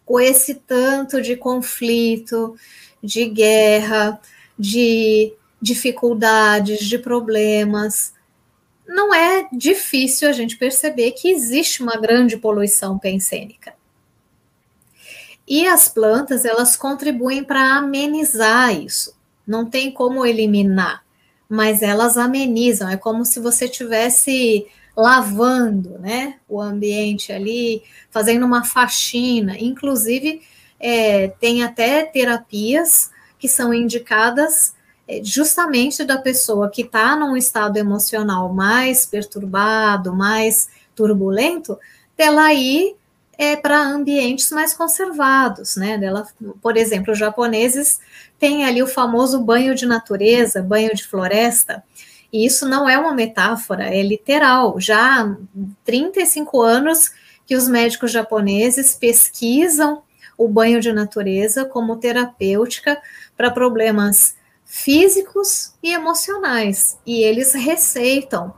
Com esse tanto de conflito, de guerra, de dificuldades, de problemas, não é difícil a gente perceber que existe uma grande poluição pensênica. E as plantas, elas contribuem para amenizar isso. Não tem como eliminar mas elas amenizam. É como se você tivesse lavando, né, o ambiente ali, fazendo uma faxina. Inclusive, é, tem até terapias que são indicadas é, justamente da pessoa que está num estado emocional mais perturbado, mais turbulento, dela ir é, para ambientes mais conservados, né? Dela, por exemplo, os japoneses têm ali o famoso banho de natureza, banho de floresta, e isso não é uma metáfora, é literal. Já há 35 anos que os médicos japoneses pesquisam o banho de natureza como terapêutica para problemas físicos e emocionais. E eles receitam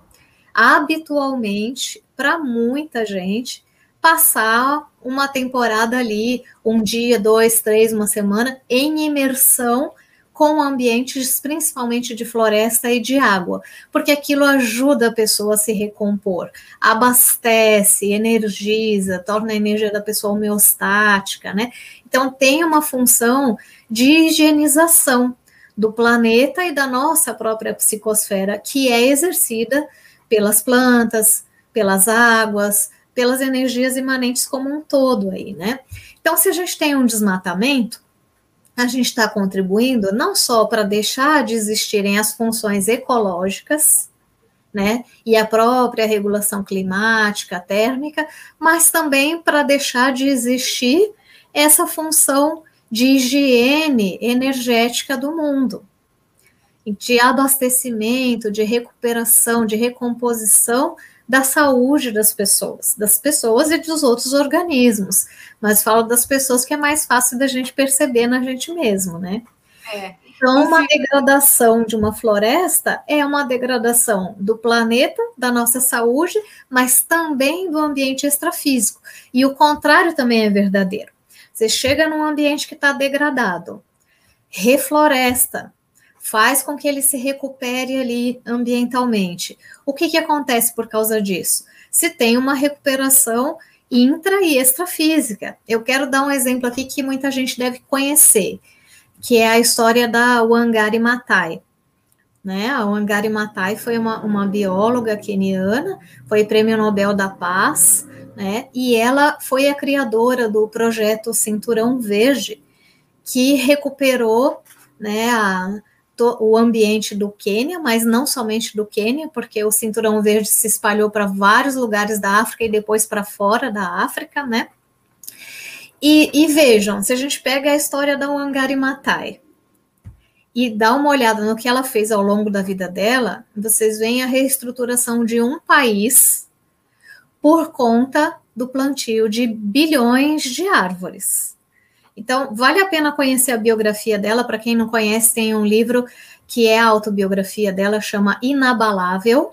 habitualmente para muita gente passar uma temporada ali, um dia, dois, três, uma semana, em imersão com ambientes principalmente de floresta e de água, porque aquilo ajuda a pessoa a se recompor, abastece, energiza, torna a energia da pessoa homeostática, né? Então tem uma função de higienização do planeta e da nossa própria psicosfera, que é exercida pelas plantas, pelas águas, pelas energias imanentes como um todo aí, né? Então, se a gente tem um desmatamento, a gente está contribuindo não só para deixar de existirem as funções ecológicas, né, e a própria regulação climática, térmica, mas também para deixar de existir essa função de higiene energética do mundo, de abastecimento, de recuperação, de recomposição da saúde das pessoas, das pessoas e dos outros organismos. Mas falo das pessoas que é mais fácil da gente perceber na gente mesmo, né? É. Então, uma degradação de uma floresta é uma degradação do planeta, da nossa saúde, mas também do ambiente extrafísico. E o contrário também é verdadeiro. Você chega num ambiente que está degradado, refloresta, faz com que ele se recupere ali ambientalmente. O que, que acontece por causa disso? Se tem uma recuperação intra e extrafísica. Eu quero dar um exemplo aqui que muita gente deve conhecer, que é a história da Wangari Maathai. Né? A Wangari Maathai foi uma, uma bióloga keniana, foi prêmio Nobel da Paz, né? e ela foi a criadora do projeto Cinturão Verde, que recuperou né, a, o ambiente do Quênia, mas não somente do Quênia, porque o cinturão verde se espalhou para vários lugares da África e depois para fora da África, né? E, e, vejam, se a gente pega a história da Wangari Maathai e dá uma olhada no que ela fez ao longo da vida dela, vocês veem a reestruturação de um país por conta do plantio de bilhões de árvores. Então, vale a pena conhecer a biografia dela. Para quem não conhece, tem um livro que é a autobiografia dela, chama Inabalável.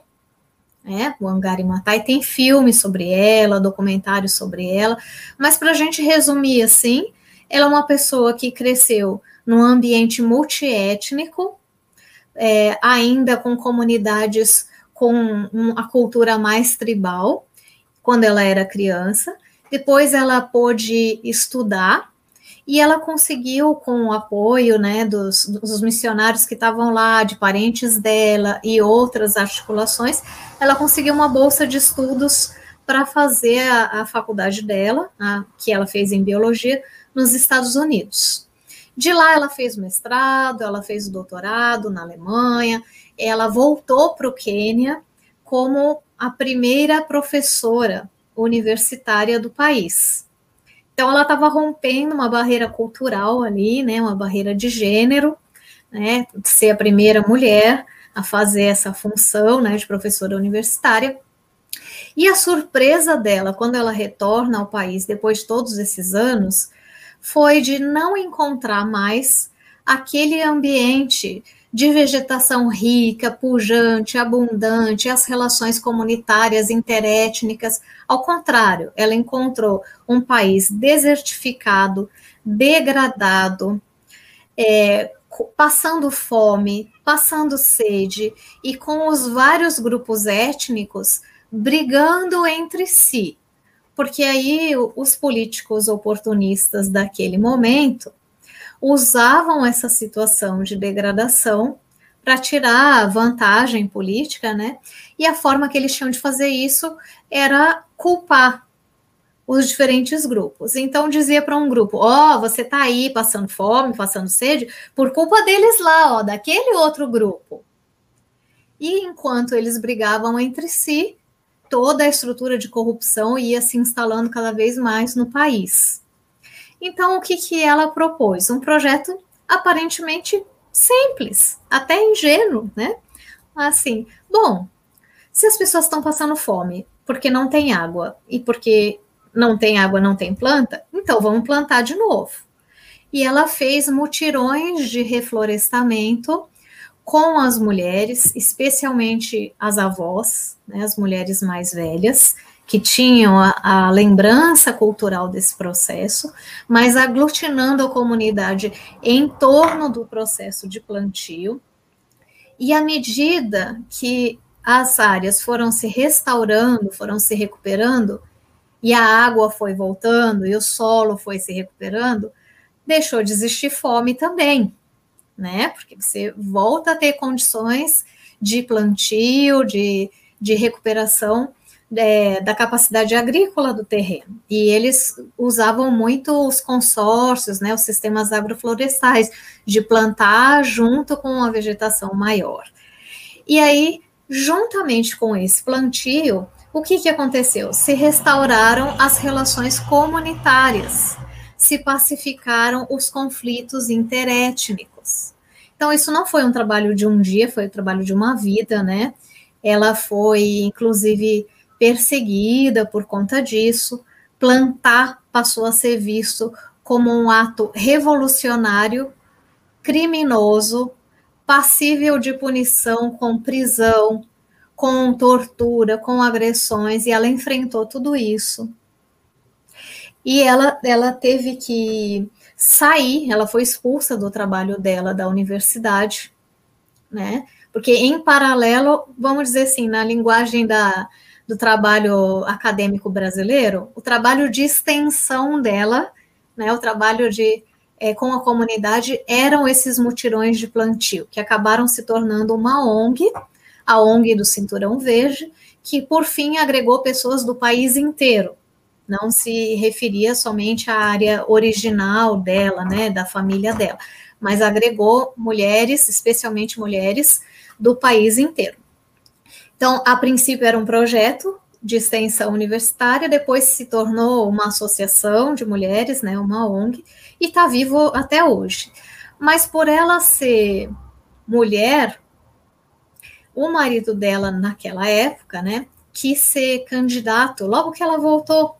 É, o Angari Matai tem filme sobre ela, documentário sobre ela, mas para a gente resumir assim, ela é uma pessoa que cresceu num ambiente multiétnico, é, ainda com comunidades com a cultura mais tribal, quando ela era criança. Depois ela pôde estudar e ela conseguiu, com o apoio né, dos, dos missionários que estavam lá, de parentes dela e outras articulações, ela conseguiu uma bolsa de estudos para fazer a, a, faculdade dela, a, que ela fez em biologia, nos Estados Unidos. De lá ela fez mestrado, ela fez doutorado na Alemanha, ela voltou para o Quênia como a primeira professora universitária do país. Então, ela estava rompendo uma barreira cultural ali, né, uma barreira de gênero, né, de ser a primeira mulher a fazer essa função, né, de professora universitária. E a surpresa dela, quando ela retorna ao país depois de todos esses anos, foi de não encontrar mais aquele ambiente de vegetação rica, pujante, abundante, as relações comunitárias interétnicas. Ao contrário, ela encontrou um país desertificado, degradado, é, passando fome, passando sede e com os vários grupos étnicos brigando entre si. Porque aí os políticos oportunistas daquele momento usavam essa situação de degradação para tirar vantagem política, né? E a forma que eles tinham de fazer isso era culpar os diferentes grupos. Então dizia para um grupo: "Ó, oh, você está aí passando fome, passando sede por culpa deles lá, ó, daquele outro grupo". E enquanto eles brigavam entre si, toda a estrutura de corrupção ia se instalando cada vez mais no país. Então o que que ela propôs? Um projeto aparentemente simples, até ingênuo, né? Assim, bom, se as pessoas estão passando fome porque não tem água e porque não tem água, não tem planta, então vamos plantar de novo. E ela fez mutirões de reflorestamento com as mulheres, especialmente as avós, né, as mulheres mais velhas, que tinham a, a, lembrança cultural desse processo, mas aglutinando a comunidade em torno do processo de plantio. E à medida que as áreas foram se restaurando, foram se recuperando, e a água foi voltando e o solo foi se recuperando, deixou de existir fome também, né? Porque você volta a ter condições de plantio, de, de recuperação é, da capacidade agrícola do terreno. E eles usavam muito os consórcios, né, os sistemas agroflorestais, de plantar junto com a vegetação maior. E aí, juntamente com esse plantio, o que, que aconteceu? Se restauraram as relações comunitárias, se pacificaram os conflitos interétnicos. Então, isso não foi um trabalho de um dia, foi o um trabalho de uma vida, né? Ela foi, inclusive, perseguida por conta disso. Plantar passou a ser visto como um ato revolucionário, criminoso, passível de punição com prisão, com tortura, com agressões, e ela enfrentou tudo isso. E ela, ela teve que sair, ela foi expulsa do trabalho dela da universidade, né? Porque em paralelo, vamos dizer assim, na linguagem da, do trabalho acadêmico brasileiro, o trabalho de extensão dela, né, o trabalho de é, com a comunidade eram esses mutirões de plantio, que acabaram se tornando uma ONG, a ONG do Cinturão Verde, que por fim agregou pessoas do país inteiro. Não se referia somente à área original dela, né, da família dela, mas agregou mulheres, especialmente mulheres do país inteiro. Então, a princípio era um projeto de extensão universitária, depois se tornou uma associação de mulheres, né, uma ONG, e está vivo até hoje. Mas por ela ser mulher, o marido dela, naquela época, né, quis ser candidato, logo que ela voltou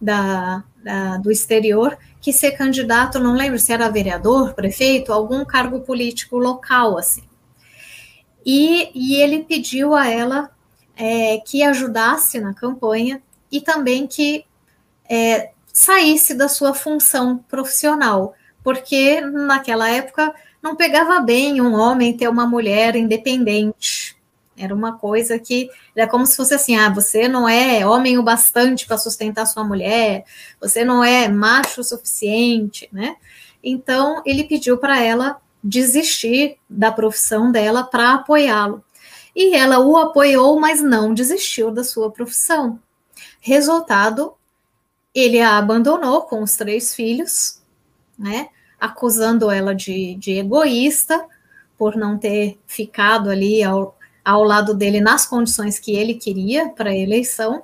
da, da, do exterior, quis ser candidato, não lembro se era vereador, prefeito, algum cargo político local, assim. E, e ele pediu a ela é, que ajudasse na campanha e também que é, saísse da sua função profissional, porque naquela época não pegava bem um homem ter uma mulher independente, era uma coisa que era como se fosse assim: ah, você não é homem o bastante para sustentar sua mulher, você não é macho o suficiente, né? Então ele pediu para ela desistir da profissão dela para apoiá-lo. E ela o apoiou, mas não desistiu da sua profissão. Resultado, ele a abandonou com os três filhos, né? Acusando ela de, de egoísta por não ter ficado ali ao, ao lado dele nas condições que ele queria para a eleição,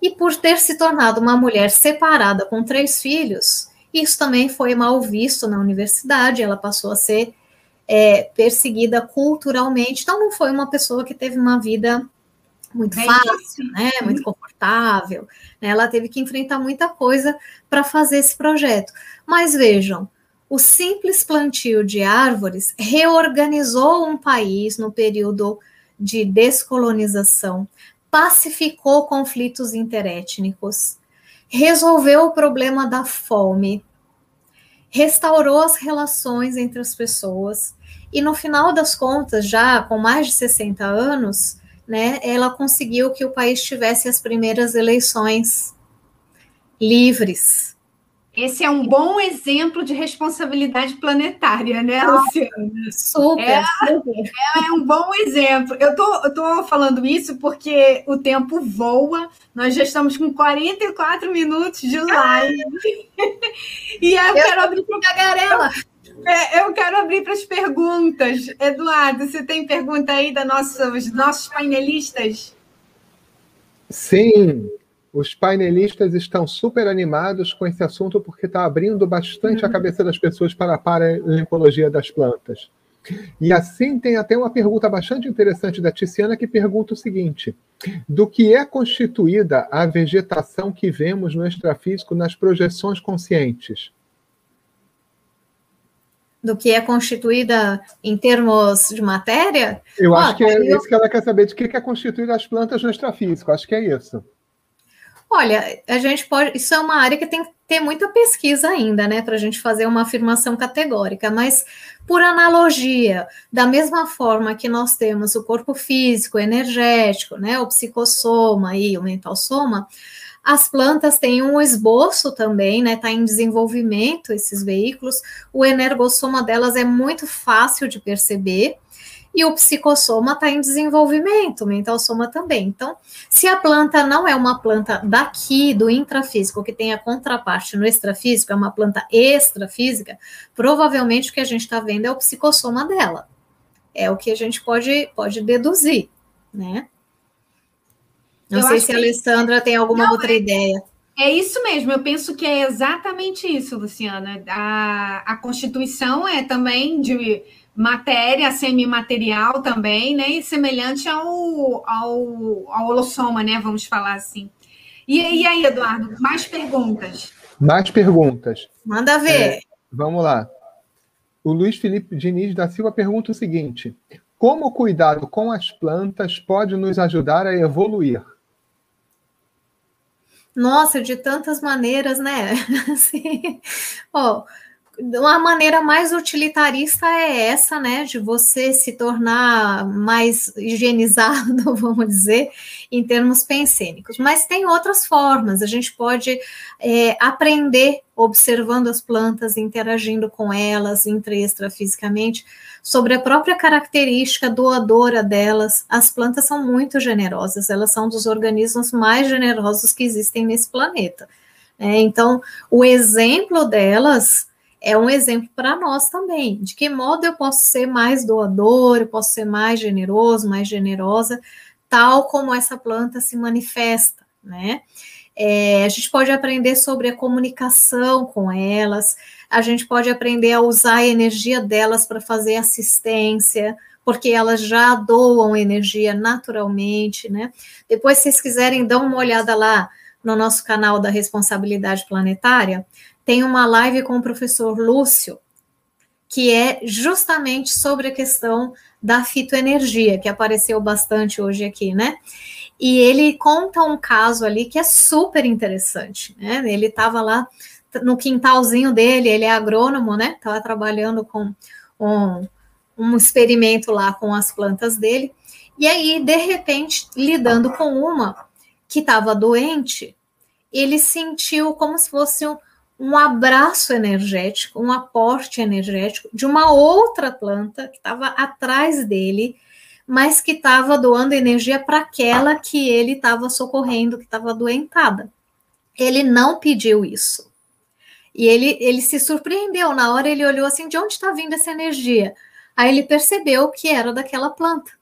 e por ter se tornado uma mulher separada com três filhos, isso também foi mal visto na universidade, ela passou a ser é, perseguida culturalmente, então não foi uma pessoa que teve uma vida muito Bem fácil, né, muito confortável, né, ela teve que enfrentar muita coisa para fazer esse projeto. Mas vejam, o simples plantio de árvores reorganizou um país no período de descolonização, pacificou conflitos interétnicos, resolveu o problema da fome, restaurou as relações entre as pessoas e no final das contas, já com mais de 60 anos, né, ela conseguiu que o país tivesse as primeiras eleições livres Esse é um bom exemplo de responsabilidade planetária, né, Luciana? Super, é, super. É um bom exemplo. Eu tô, eu tô falando isso porque o tempo voa, nós já estamos com 44 minutos de live. e aí eu, eu quero abrir para garela. É, eu quero abrir para as perguntas. Eduardo, você tem pergunta aí da nossa, dos nossos painelistas? Sim, os painelistas estão super animados com esse assunto porque está abrindo bastante uhum. a cabeça das pessoas para a paleontologia das plantas. E assim tem até uma pergunta bastante interessante da Tiziana que pergunta o seguinte: do que é constituída a vegetação que vemos no extrafísico nas projeções conscientes? Do que é constituída em termos de matéria? Eu acho que é eu... isso que ela quer saber, de que é constituída as plantas no extrafísico. Acho que é isso. Olha, a gente pode. Isso é uma área que tem que ter muita pesquisa ainda, né, para a gente fazer uma afirmação categórica, mas por analogia, da mesma forma que nós temos o corpo físico, energético, né, o psicossoma e o mental soma, as plantas têm um esboço também, né? Está em desenvolvimento esses veículos. O energossoma delas é muito fácil de perceber e o psicossoma está em desenvolvimento, o mental soma também. Então, se a planta não é uma planta daqui do intrafísico, que tem a contraparte no extrafísico, é uma planta extrafísica, provavelmente o que a gente está vendo é o psicossoma dela. É o que a gente pode, pode deduzir, né? Não Eu sei se a Alessandra tem alguma não, outra é... ideia. É isso mesmo, eu penso que é exatamente isso, Luciana. A, a Constituição é também de matéria semimaterial também, né? E semelhante ao, ao, ao holossoma, né? Vamos falar assim. E, e aí, Eduardo, mais perguntas? Mais perguntas. Manda ver. É, vamos lá. O Luiz Felipe Diniz da Silva pergunta o seguinte: Como o cuidado com as plantas pode nos ajudar a evoluir? Nossa, de tantas maneiras, né? Assim, ó, uma maneira mais utilitarista é essa, né, de você se tornar mais higienizado, vamos dizer, em termos pensênicos. Mas tem outras formas, a gente pode é, aprender observando as plantas, interagindo com elas intra e extrafisicamente, sobre a própria característica doadora delas. As plantas são muito generosas, elas são dos organismos mais generosos que existem nesse planeta. É, então, o exemplo delas é um exemplo para nós também. De que modo eu posso ser mais doador, eu posso ser mais generoso, mais generosa, tal como essa planta se manifesta, né? É, a gente pode aprender sobre a comunicação com elas, a gente pode aprender a usar a energia delas para fazer assistência, porque elas já doam energia naturalmente, né? Depois, se vocês quiserem, dão uma olhada lá no nosso canal da Responsabilidade Planetária, tem uma live com o professor Lúcio, que é justamente sobre a questão da fitoenergia, que apareceu bastante hoje aqui, né? E ele conta um caso ali que é super interessante, né? Ele estava lá no quintalzinho dele, ele é agrônomo, né? Estava trabalhando com um, um experimento lá com as plantas dele, e aí, de repente, lidando com uma que estava doente, ele sentiu como se fosse um, um abraço energético, um aporte energético de uma outra planta que estava atrás dele, mas que estava doando energia para aquela que ele estava socorrendo, que estava doentada. Ele não pediu isso. E ele, ele se surpreendeu. Na hora ele olhou assim: de onde está vindo essa energia? Aí ele percebeu que era daquela planta.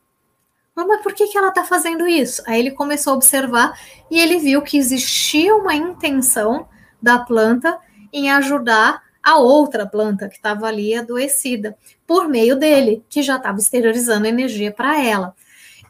Mas por que, que ela está fazendo isso? Aí ele começou a observar e ele viu que existia uma intenção da planta em ajudar a outra planta que estava ali adoecida, por meio dele, que já estava exteriorizando energia para ela.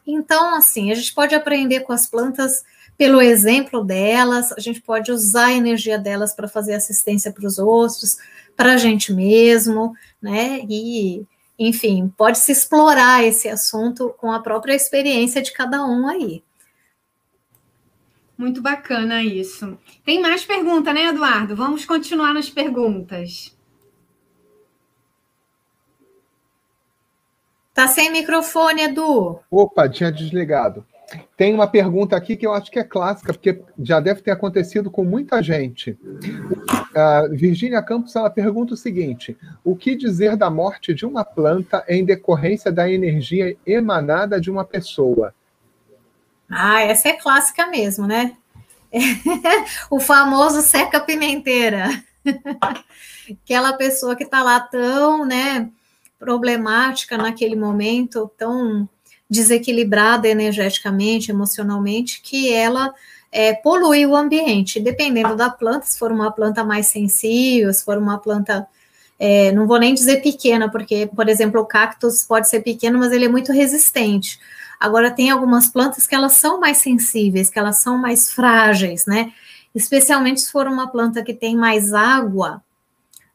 Então, assim, a gente pode aprender com as plantas pelo exemplo delas, a gente pode usar a energia delas para fazer assistência para os outros, para a gente mesmo, né? E, enfim, pode se explorar esse assunto com a própria experiência de cada um aí. Muito bacana isso. Tem mais pergunta, né, Eduardo? Vamos continuar nas perguntas. Tá sem microfone, Edu. Opa, tinha desligado. Tem uma pergunta aqui que eu acho que é clássica, porque já deve ter acontecido com muita gente. Uh, Virgínia Campos ela pergunta o seguinte: o que dizer da morte de uma planta em decorrência da energia emanada de uma pessoa? Ah, essa é clássica mesmo, né? o famoso seca pimenteira. Aquela pessoa que está lá tão, né, problemática naquele momento, tão desequilibrada energeticamente, emocionalmente, que ela é, polui o ambiente, dependendo da planta, se for uma planta mais sensível, se for uma planta, é, não vou nem dizer pequena, porque, por exemplo, o cactus pode ser pequeno, mas ele é muito resistente. Agora, tem algumas plantas que elas são mais sensíveis, que elas são mais frágeis, né? Especialmente se for uma planta que tem mais água,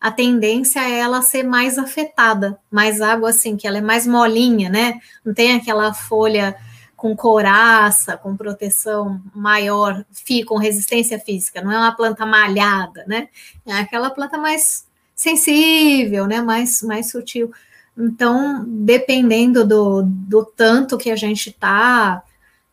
a tendência é ela ser mais afetada, mais água assim, que ela é mais molinha, né? Não tem aquela folha com coraça, com proteção maior, com resistência física, não é uma planta malhada, né? É aquela planta mais sensível, né? Mais, mais sutil. Então, dependendo do, do tanto que a gente está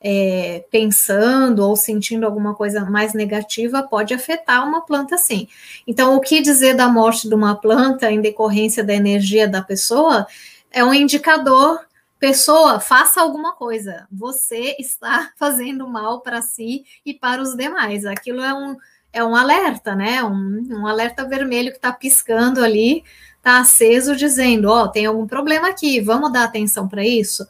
é, pensando ou sentindo alguma coisa mais negativa pode afetar uma planta sim. Então, o que dizer da morte de uma planta em decorrência da energia da pessoa é um indicador. Pessoa, faça alguma coisa. Você está fazendo mal para si e para os demais. Aquilo é um, é um alerta, né? Um, um alerta vermelho que está piscando ali, está aceso, dizendo: Ó, oh, tem algum problema aqui, vamos dar atenção para isso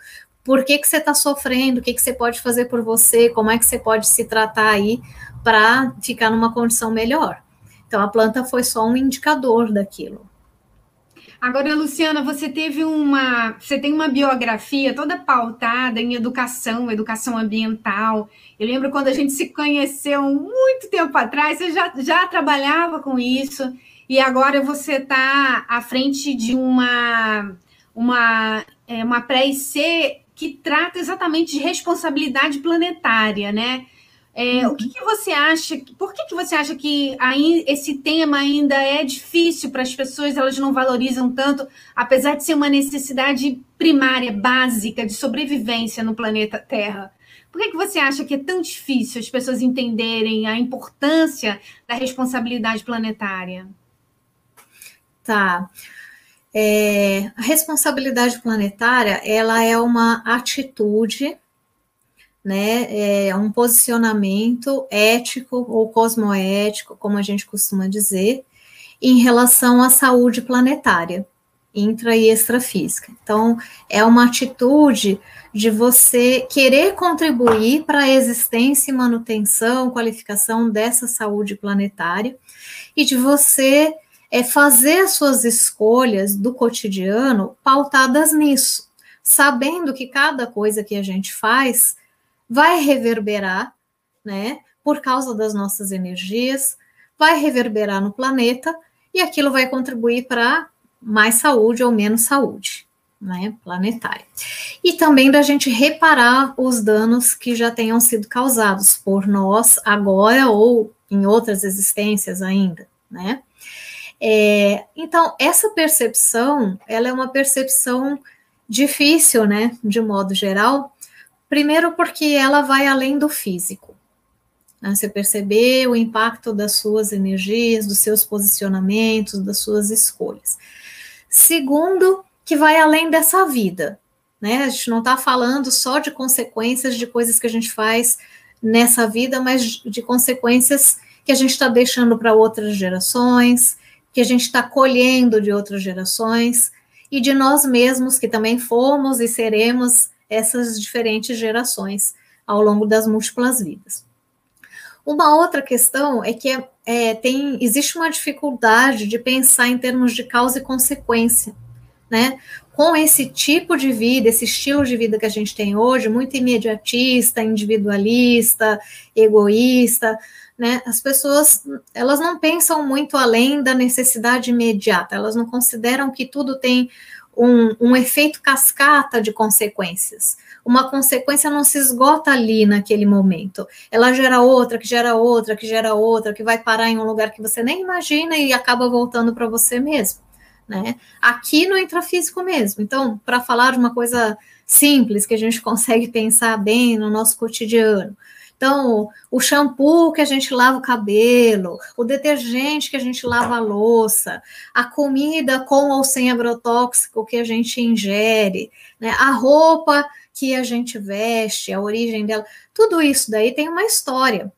por que, que você está sofrendo, o que, que você pode fazer por você, como é que você pode se tratar aí para ficar numa condição melhor. Então, a planta foi só um indicador daquilo. Agora, Luciana, você teve uma, você tem uma biografia toda pautada em educação, educação ambiental. Eu lembro quando a gente se conheceu muito tempo atrás, você já, já trabalhava com isso e agora você está à frente de uma uma é, uma pré-IC que trata exatamente de responsabilidade planetária, né? É, uhum. O que, que, você acha? Por que, que você acha que aí, esse tema ainda é difícil para as pessoas? Elas não valorizam tanto, apesar de ser uma necessidade primária, básica de sobrevivência no planeta Terra. Por que, que você acha que é tão difícil as pessoas entenderem a importância da responsabilidade planetária? Tá. É, a responsabilidade planetária, ela é uma atitude, né, é um posicionamento ético ou cosmoético, como a gente costuma dizer, em relação à saúde planetária, intra e extrafísica. Então, é uma atitude de você querer contribuir para a existência e manutenção, qualificação dessa saúde planetária e de você é fazer as suas escolhas do cotidiano pautadas nisso, sabendo que cada coisa que a gente faz vai reverberar, né, por causa das nossas energias, vai reverberar no planeta e aquilo vai contribuir para mais saúde ou menos saúde, né, planetária. E também da gente reparar os danos que já tenham sido causados por nós agora ou em outras existências ainda, né? É, então, essa percepção, ela é uma percepção difícil, né, de modo geral, primeiro porque ela vai além do físico. Né, você perceber o impacto das suas energias, dos seus posicionamentos, das suas escolhas. Segundo, que vai além dessa vida, né, a gente não está falando só de consequências de coisas que a gente faz nessa vida, mas de consequências que a gente está deixando para outras gerações, que a gente está colhendo de outras gerações e de nós mesmos, que também fomos e seremos essas diferentes gerações ao longo das múltiplas vidas. Uma outra questão é que é, tem, existe uma dificuldade de pensar em termos de causa e consequência, né? Com esse tipo de vida, esse estilo de vida que a gente tem hoje, muito imediatista, individualista, egoísta, né? As pessoas elas não pensam muito além da necessidade imediata, elas não consideram que tudo tem um, um efeito cascata de consequências. Uma consequência não se esgota ali naquele momento. Ela gera outra, que gera outra, que gera outra, que vai parar em um lugar que você nem imagina e acaba voltando para você mesmo. né? Aqui no intrafísico mesmo. Então, para falar de uma coisa simples que a gente consegue pensar bem no nosso cotidiano. Então, o shampoo que a gente lava o cabelo, o detergente que a gente lava a louça, a comida com ou sem agrotóxico que a gente ingere, né? a roupa que a gente veste, a origem dela, tudo isso daí tem uma história.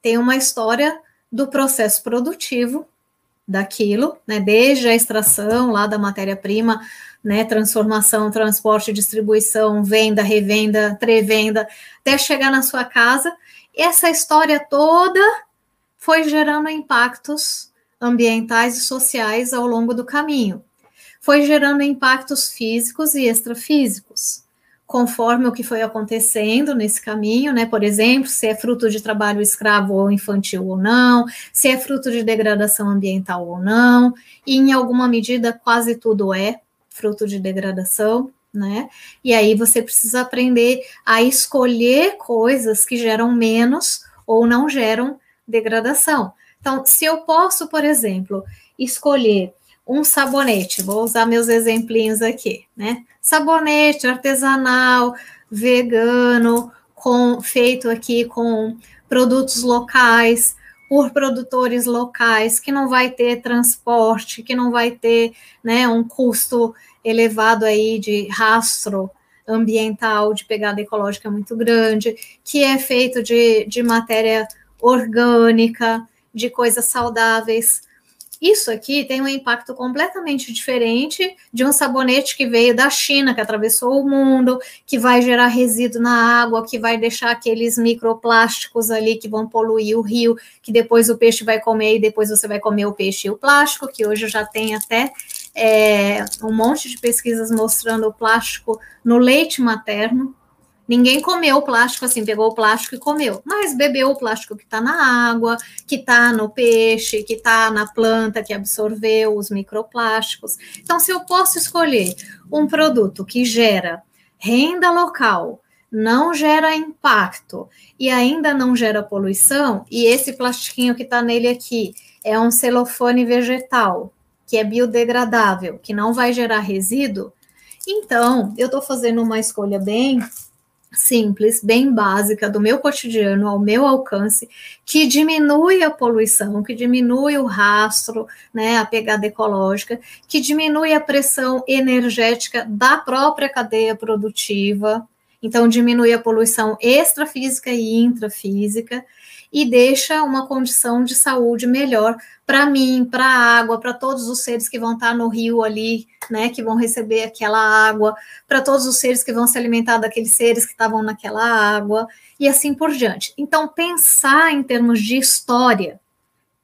Tem uma história do processo produtivo daquilo, né? Desde a extração lá da matéria-prima né, transformação, transporte, distribuição, venda, revenda, pré-venda, até chegar na sua casa. Essa história toda foi gerando impactos ambientais e sociais ao longo do caminho. Foi gerando impactos físicos e extrafísicos, conforme o que foi acontecendo nesse caminho, né? Por exemplo, se é fruto de trabalho escravo ou infantil ou não, se é fruto de degradação ambiental ou não, e em alguma medida quase tudo é, fruto de degradação, né? E aí você precisa aprender a escolher coisas que geram menos ou não geram degradação. Então, se eu posso, por exemplo, escolher um sabonete, vou usar meus exemplinhos aqui, né? Sabonete artesanal, vegano, com feito aqui com produtos locais, por produtores locais, que não vai ter transporte, que não vai ter né, um custo elevado aí de rastro ambiental, de pegada ecológica muito grande, que é feito de, de matéria orgânica, de coisas saudáveis. Isso aqui tem um impacto completamente diferente de um sabonete que veio da China, que atravessou o mundo, que vai gerar resíduo na água, que vai deixar aqueles microplásticos ali que vão poluir o rio, que depois o peixe vai comer e depois você vai comer o peixe e o plástico, que hoje já tem até é, um monte de pesquisas mostrando o plástico no leite materno, Ninguém comeu o plástico assim, pegou o plástico e comeu, mas bebeu o plástico que está na água, que está no peixe, que está na planta, que absorveu os microplásticos. Então, se eu posso escolher um produto que gera renda local, não gera impacto e ainda não gera poluição, e esse plastiquinho que está nele aqui é um celofane vegetal, que é biodegradável, que não vai gerar resíduo, então eu estou fazendo uma escolha bem simples, bem básica do meu cotidiano ao meu alcance, que diminui a poluição, que diminui o rastro, né, a pegada ecológica, que diminui a pressão energética da própria cadeia produtiva, então diminui a poluição extrafísica e intrafísica e deixa uma condição de saúde melhor para mim, para a água, para todos os seres que vão estar no rio ali, né, que vão receber aquela água, para todos os seres que vão se alimentar daqueles seres que estavam naquela água, e assim por diante. Então, pensar em termos de história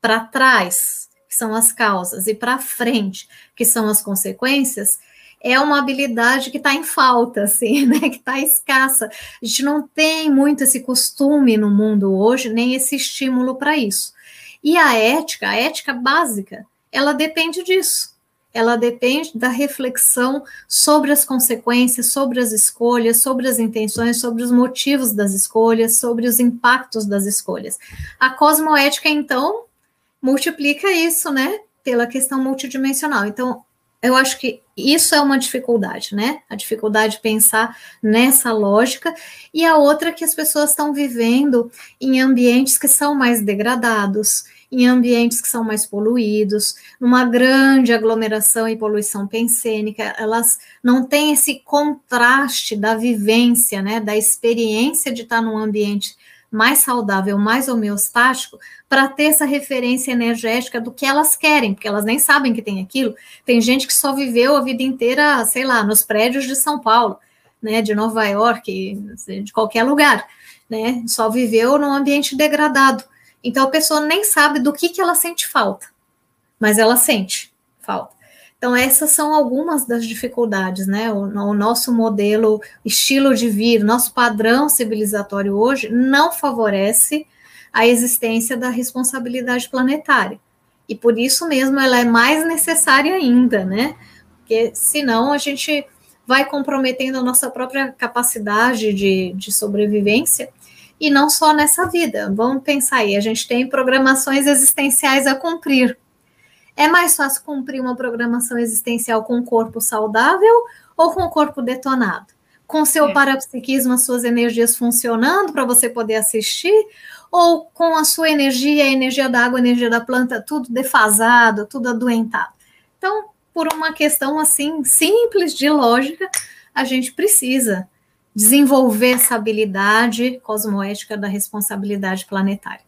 para trás, que são as causas, e para frente, que são as consequências, é uma habilidade que está em falta, assim, né? Que está escassa. A gente não tem muito esse costume no mundo hoje, nem esse estímulo para isso. E a ética, a ética básica, ela depende disso. Ela depende da reflexão sobre as consequências, sobre as escolhas, sobre as intenções, sobre os motivos das escolhas, sobre os impactos das escolhas. A cosmoética, então, multiplica isso, né? Pela questão multidimensional. Então, eu acho que isso é uma dificuldade, né? A dificuldade de pensar nessa lógica, e a outra é que as pessoas estão vivendo em ambientes que são mais degradados, em ambientes que são mais poluídos, numa grande aglomeração e poluição pensênica, elas não têm esse contraste da vivência, né, da experiência de estar num ambiente mais saudável, mais homeostático, para ter essa referência energética do que elas querem, porque elas nem sabem que tem aquilo. Tem gente que só viveu a vida inteira, sei lá, nos prédios de São Paulo, né, de Nova York, de qualquer lugar, né, só viveu num ambiente degradado. Então a pessoa nem sabe do que, que ela sente falta, mas ela sente falta. Então, essas são algumas das dificuldades, né? O, o, nosso modelo, estilo de vida, nosso padrão civilizatório hoje não favorece a existência da responsabilidade planetária. E por isso mesmo ela é mais necessária ainda, né? Porque senão a gente vai comprometendo a nossa própria capacidade de, de sobrevivência e não só nessa vida. Vamos pensar aí, a gente tem programações existenciais a cumprir É mais fácil cumprir uma programação existencial com o corpo saudável ou com o corpo detonado? Com seu é. parapsiquismo, as suas energias funcionando para você poder assistir, ou com a sua energia, a energia da água, a energia da planta, tudo defasado, tudo adoentado. Então, por uma questão assim simples de lógica, a gente precisa desenvolver essa habilidade cosmoética da responsabilidade planetária.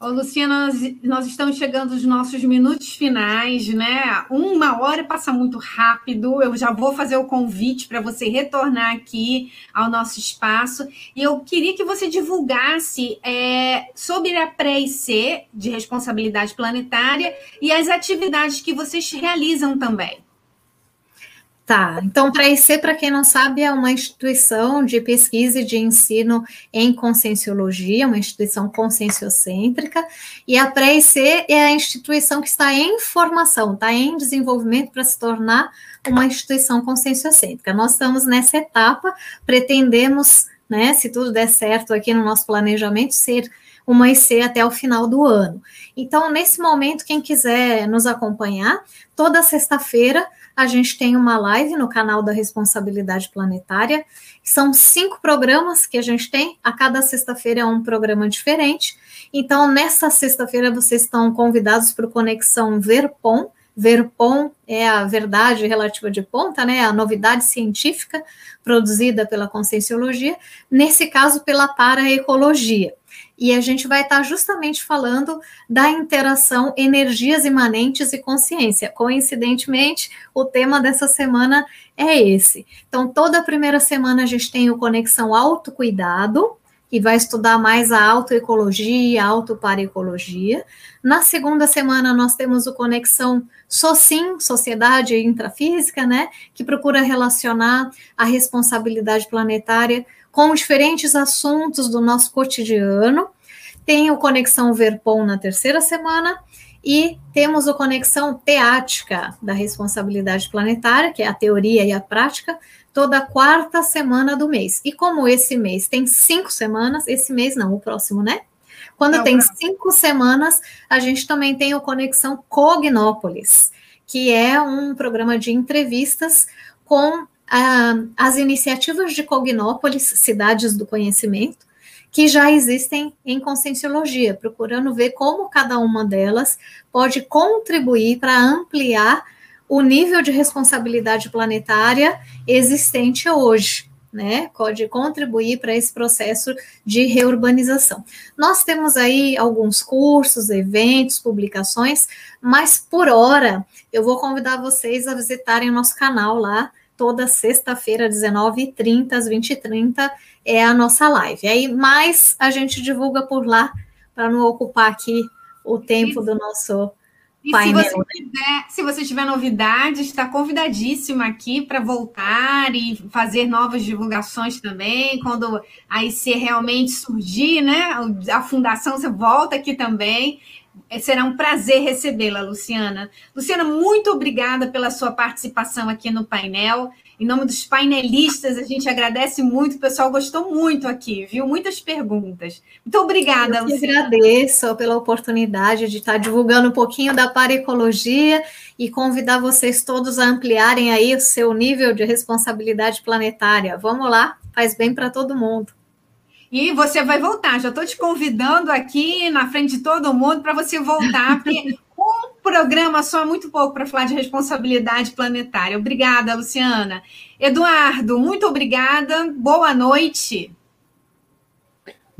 Ô, Luciana, nós, nós, estamos chegando aos nossos minutos finais, né? Uma hora passa muito rápido. Eu já vou fazer o convite para você retornar aqui ao nosso espaço. E eu queria que você divulgasse é, sobre a pré-IC de responsabilidade planetária e as atividades que vocês realizam também. Tá, então para IC, para quem não sabe, é uma instituição de pesquisa e de ensino em conscienciologia, uma instituição conscienciocêntrica, e a pré-IC é a instituição que está em formação, está em desenvolvimento para se tornar uma instituição conscienciocêntrica. Nós estamos nessa etapa, pretendemos, né, se tudo der certo aqui no nosso planejamento, ser uma IC até o final do ano. Então, nesse momento, quem quiser nos acompanhar, toda sexta-feira a gente tem uma live no canal da Responsabilidade Planetária. São cinco programas que a gente tem, a cada sexta-feira é um programa diferente. Então, nessa sexta-feira, vocês estão convidados para o Conexão Verpom. Verpom é a verdade relativa de ponta, né? A novidade científica produzida pela Conscienciologia, nesse caso, pela paraecologia e a gente vai estar justamente falando da interação energias imanentes e consciência. Coincidentemente, o tema dessa semana é esse. Então, toda primeira semana a gente tem o Conexão Autocuidado, que vai estudar mais a autoecologia, a autoparecologia. Na segunda semana, nós temos o Conexão SOCIM, Sociedade Intrafísica, né, que procura relacionar a responsabilidade planetária com diferentes assuntos do nosso cotidiano. Tem o Conexão Verpom na terceira semana e temos o Conexão Teática da Responsabilidade Planetária, que é a teoria e a prática, toda quarta semana do mês. E como esse mês tem cinco semanas, esse mês não, o próximo, né? Quando não, tem não. cinco semanas, a gente também tem o Conexão Cognópolis, que é um programa de entrevistas com as iniciativas de Cognópolis, cidades do conhecimento, que já existem em conscienciologia, procurando ver como cada uma delas pode contribuir para ampliar o nível de responsabilidade planetária existente hoje, né? Pode contribuir para esse processo de reurbanização. Nós temos aí alguns cursos, eventos, publicações, mas por hora eu vou convidar vocês a visitarem o nosso canal lá toda sexta-feira, 19h30, às 20h30, é a nossa live. Aí mais a gente divulga por lá, para não ocupar aqui o tempo do nosso e painel. Se você, tiver, se você tiver novidades, está convidadíssima aqui para voltar e fazer novas divulgações também. Quando a IC realmente surgir, né? A fundação, você volta aqui também. É, será um prazer recebê-la, Luciana. Luciana, muito obrigada pela sua participação aqui no painel. Em nome dos painelistas, a gente agradece muito. O pessoal gostou muito aqui, viu? Muitas perguntas. Muito obrigada, Eu Luciana. agradeço pela oportunidade de estar divulgando um pouquinho da parecologia e convidar vocês todos a ampliarem aí o seu nível de responsabilidade planetária. Vamos lá, faz bem para todo mundo. E você vai voltar. Já estou te convidando aqui na frente de todo mundo para você voltar, porque um programa só é muito pouco para falar de responsabilidade planetária. Obrigada, Luciana. Eduardo, muito obrigada. Boa noite.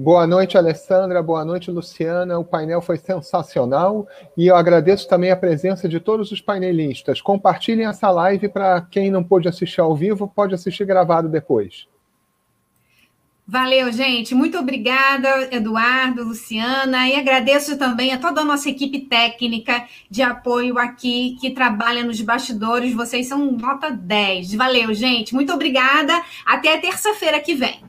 Boa noite, Alessandra. Boa noite, Luciana. O painel foi sensacional e eu agradeço também a presença de todos os painelistas. Compartilhem essa live para quem não pôde assistir ao vivo, pode assistir gravado depois. Valeu, gente. Muito obrigada, Eduardo, Luciana, e agradeço também a toda a nossa equipe técnica de apoio aqui que trabalha nos bastidores. Vocês são nota 10. Valeu, gente. Muito obrigada. Até terça-feira que vem.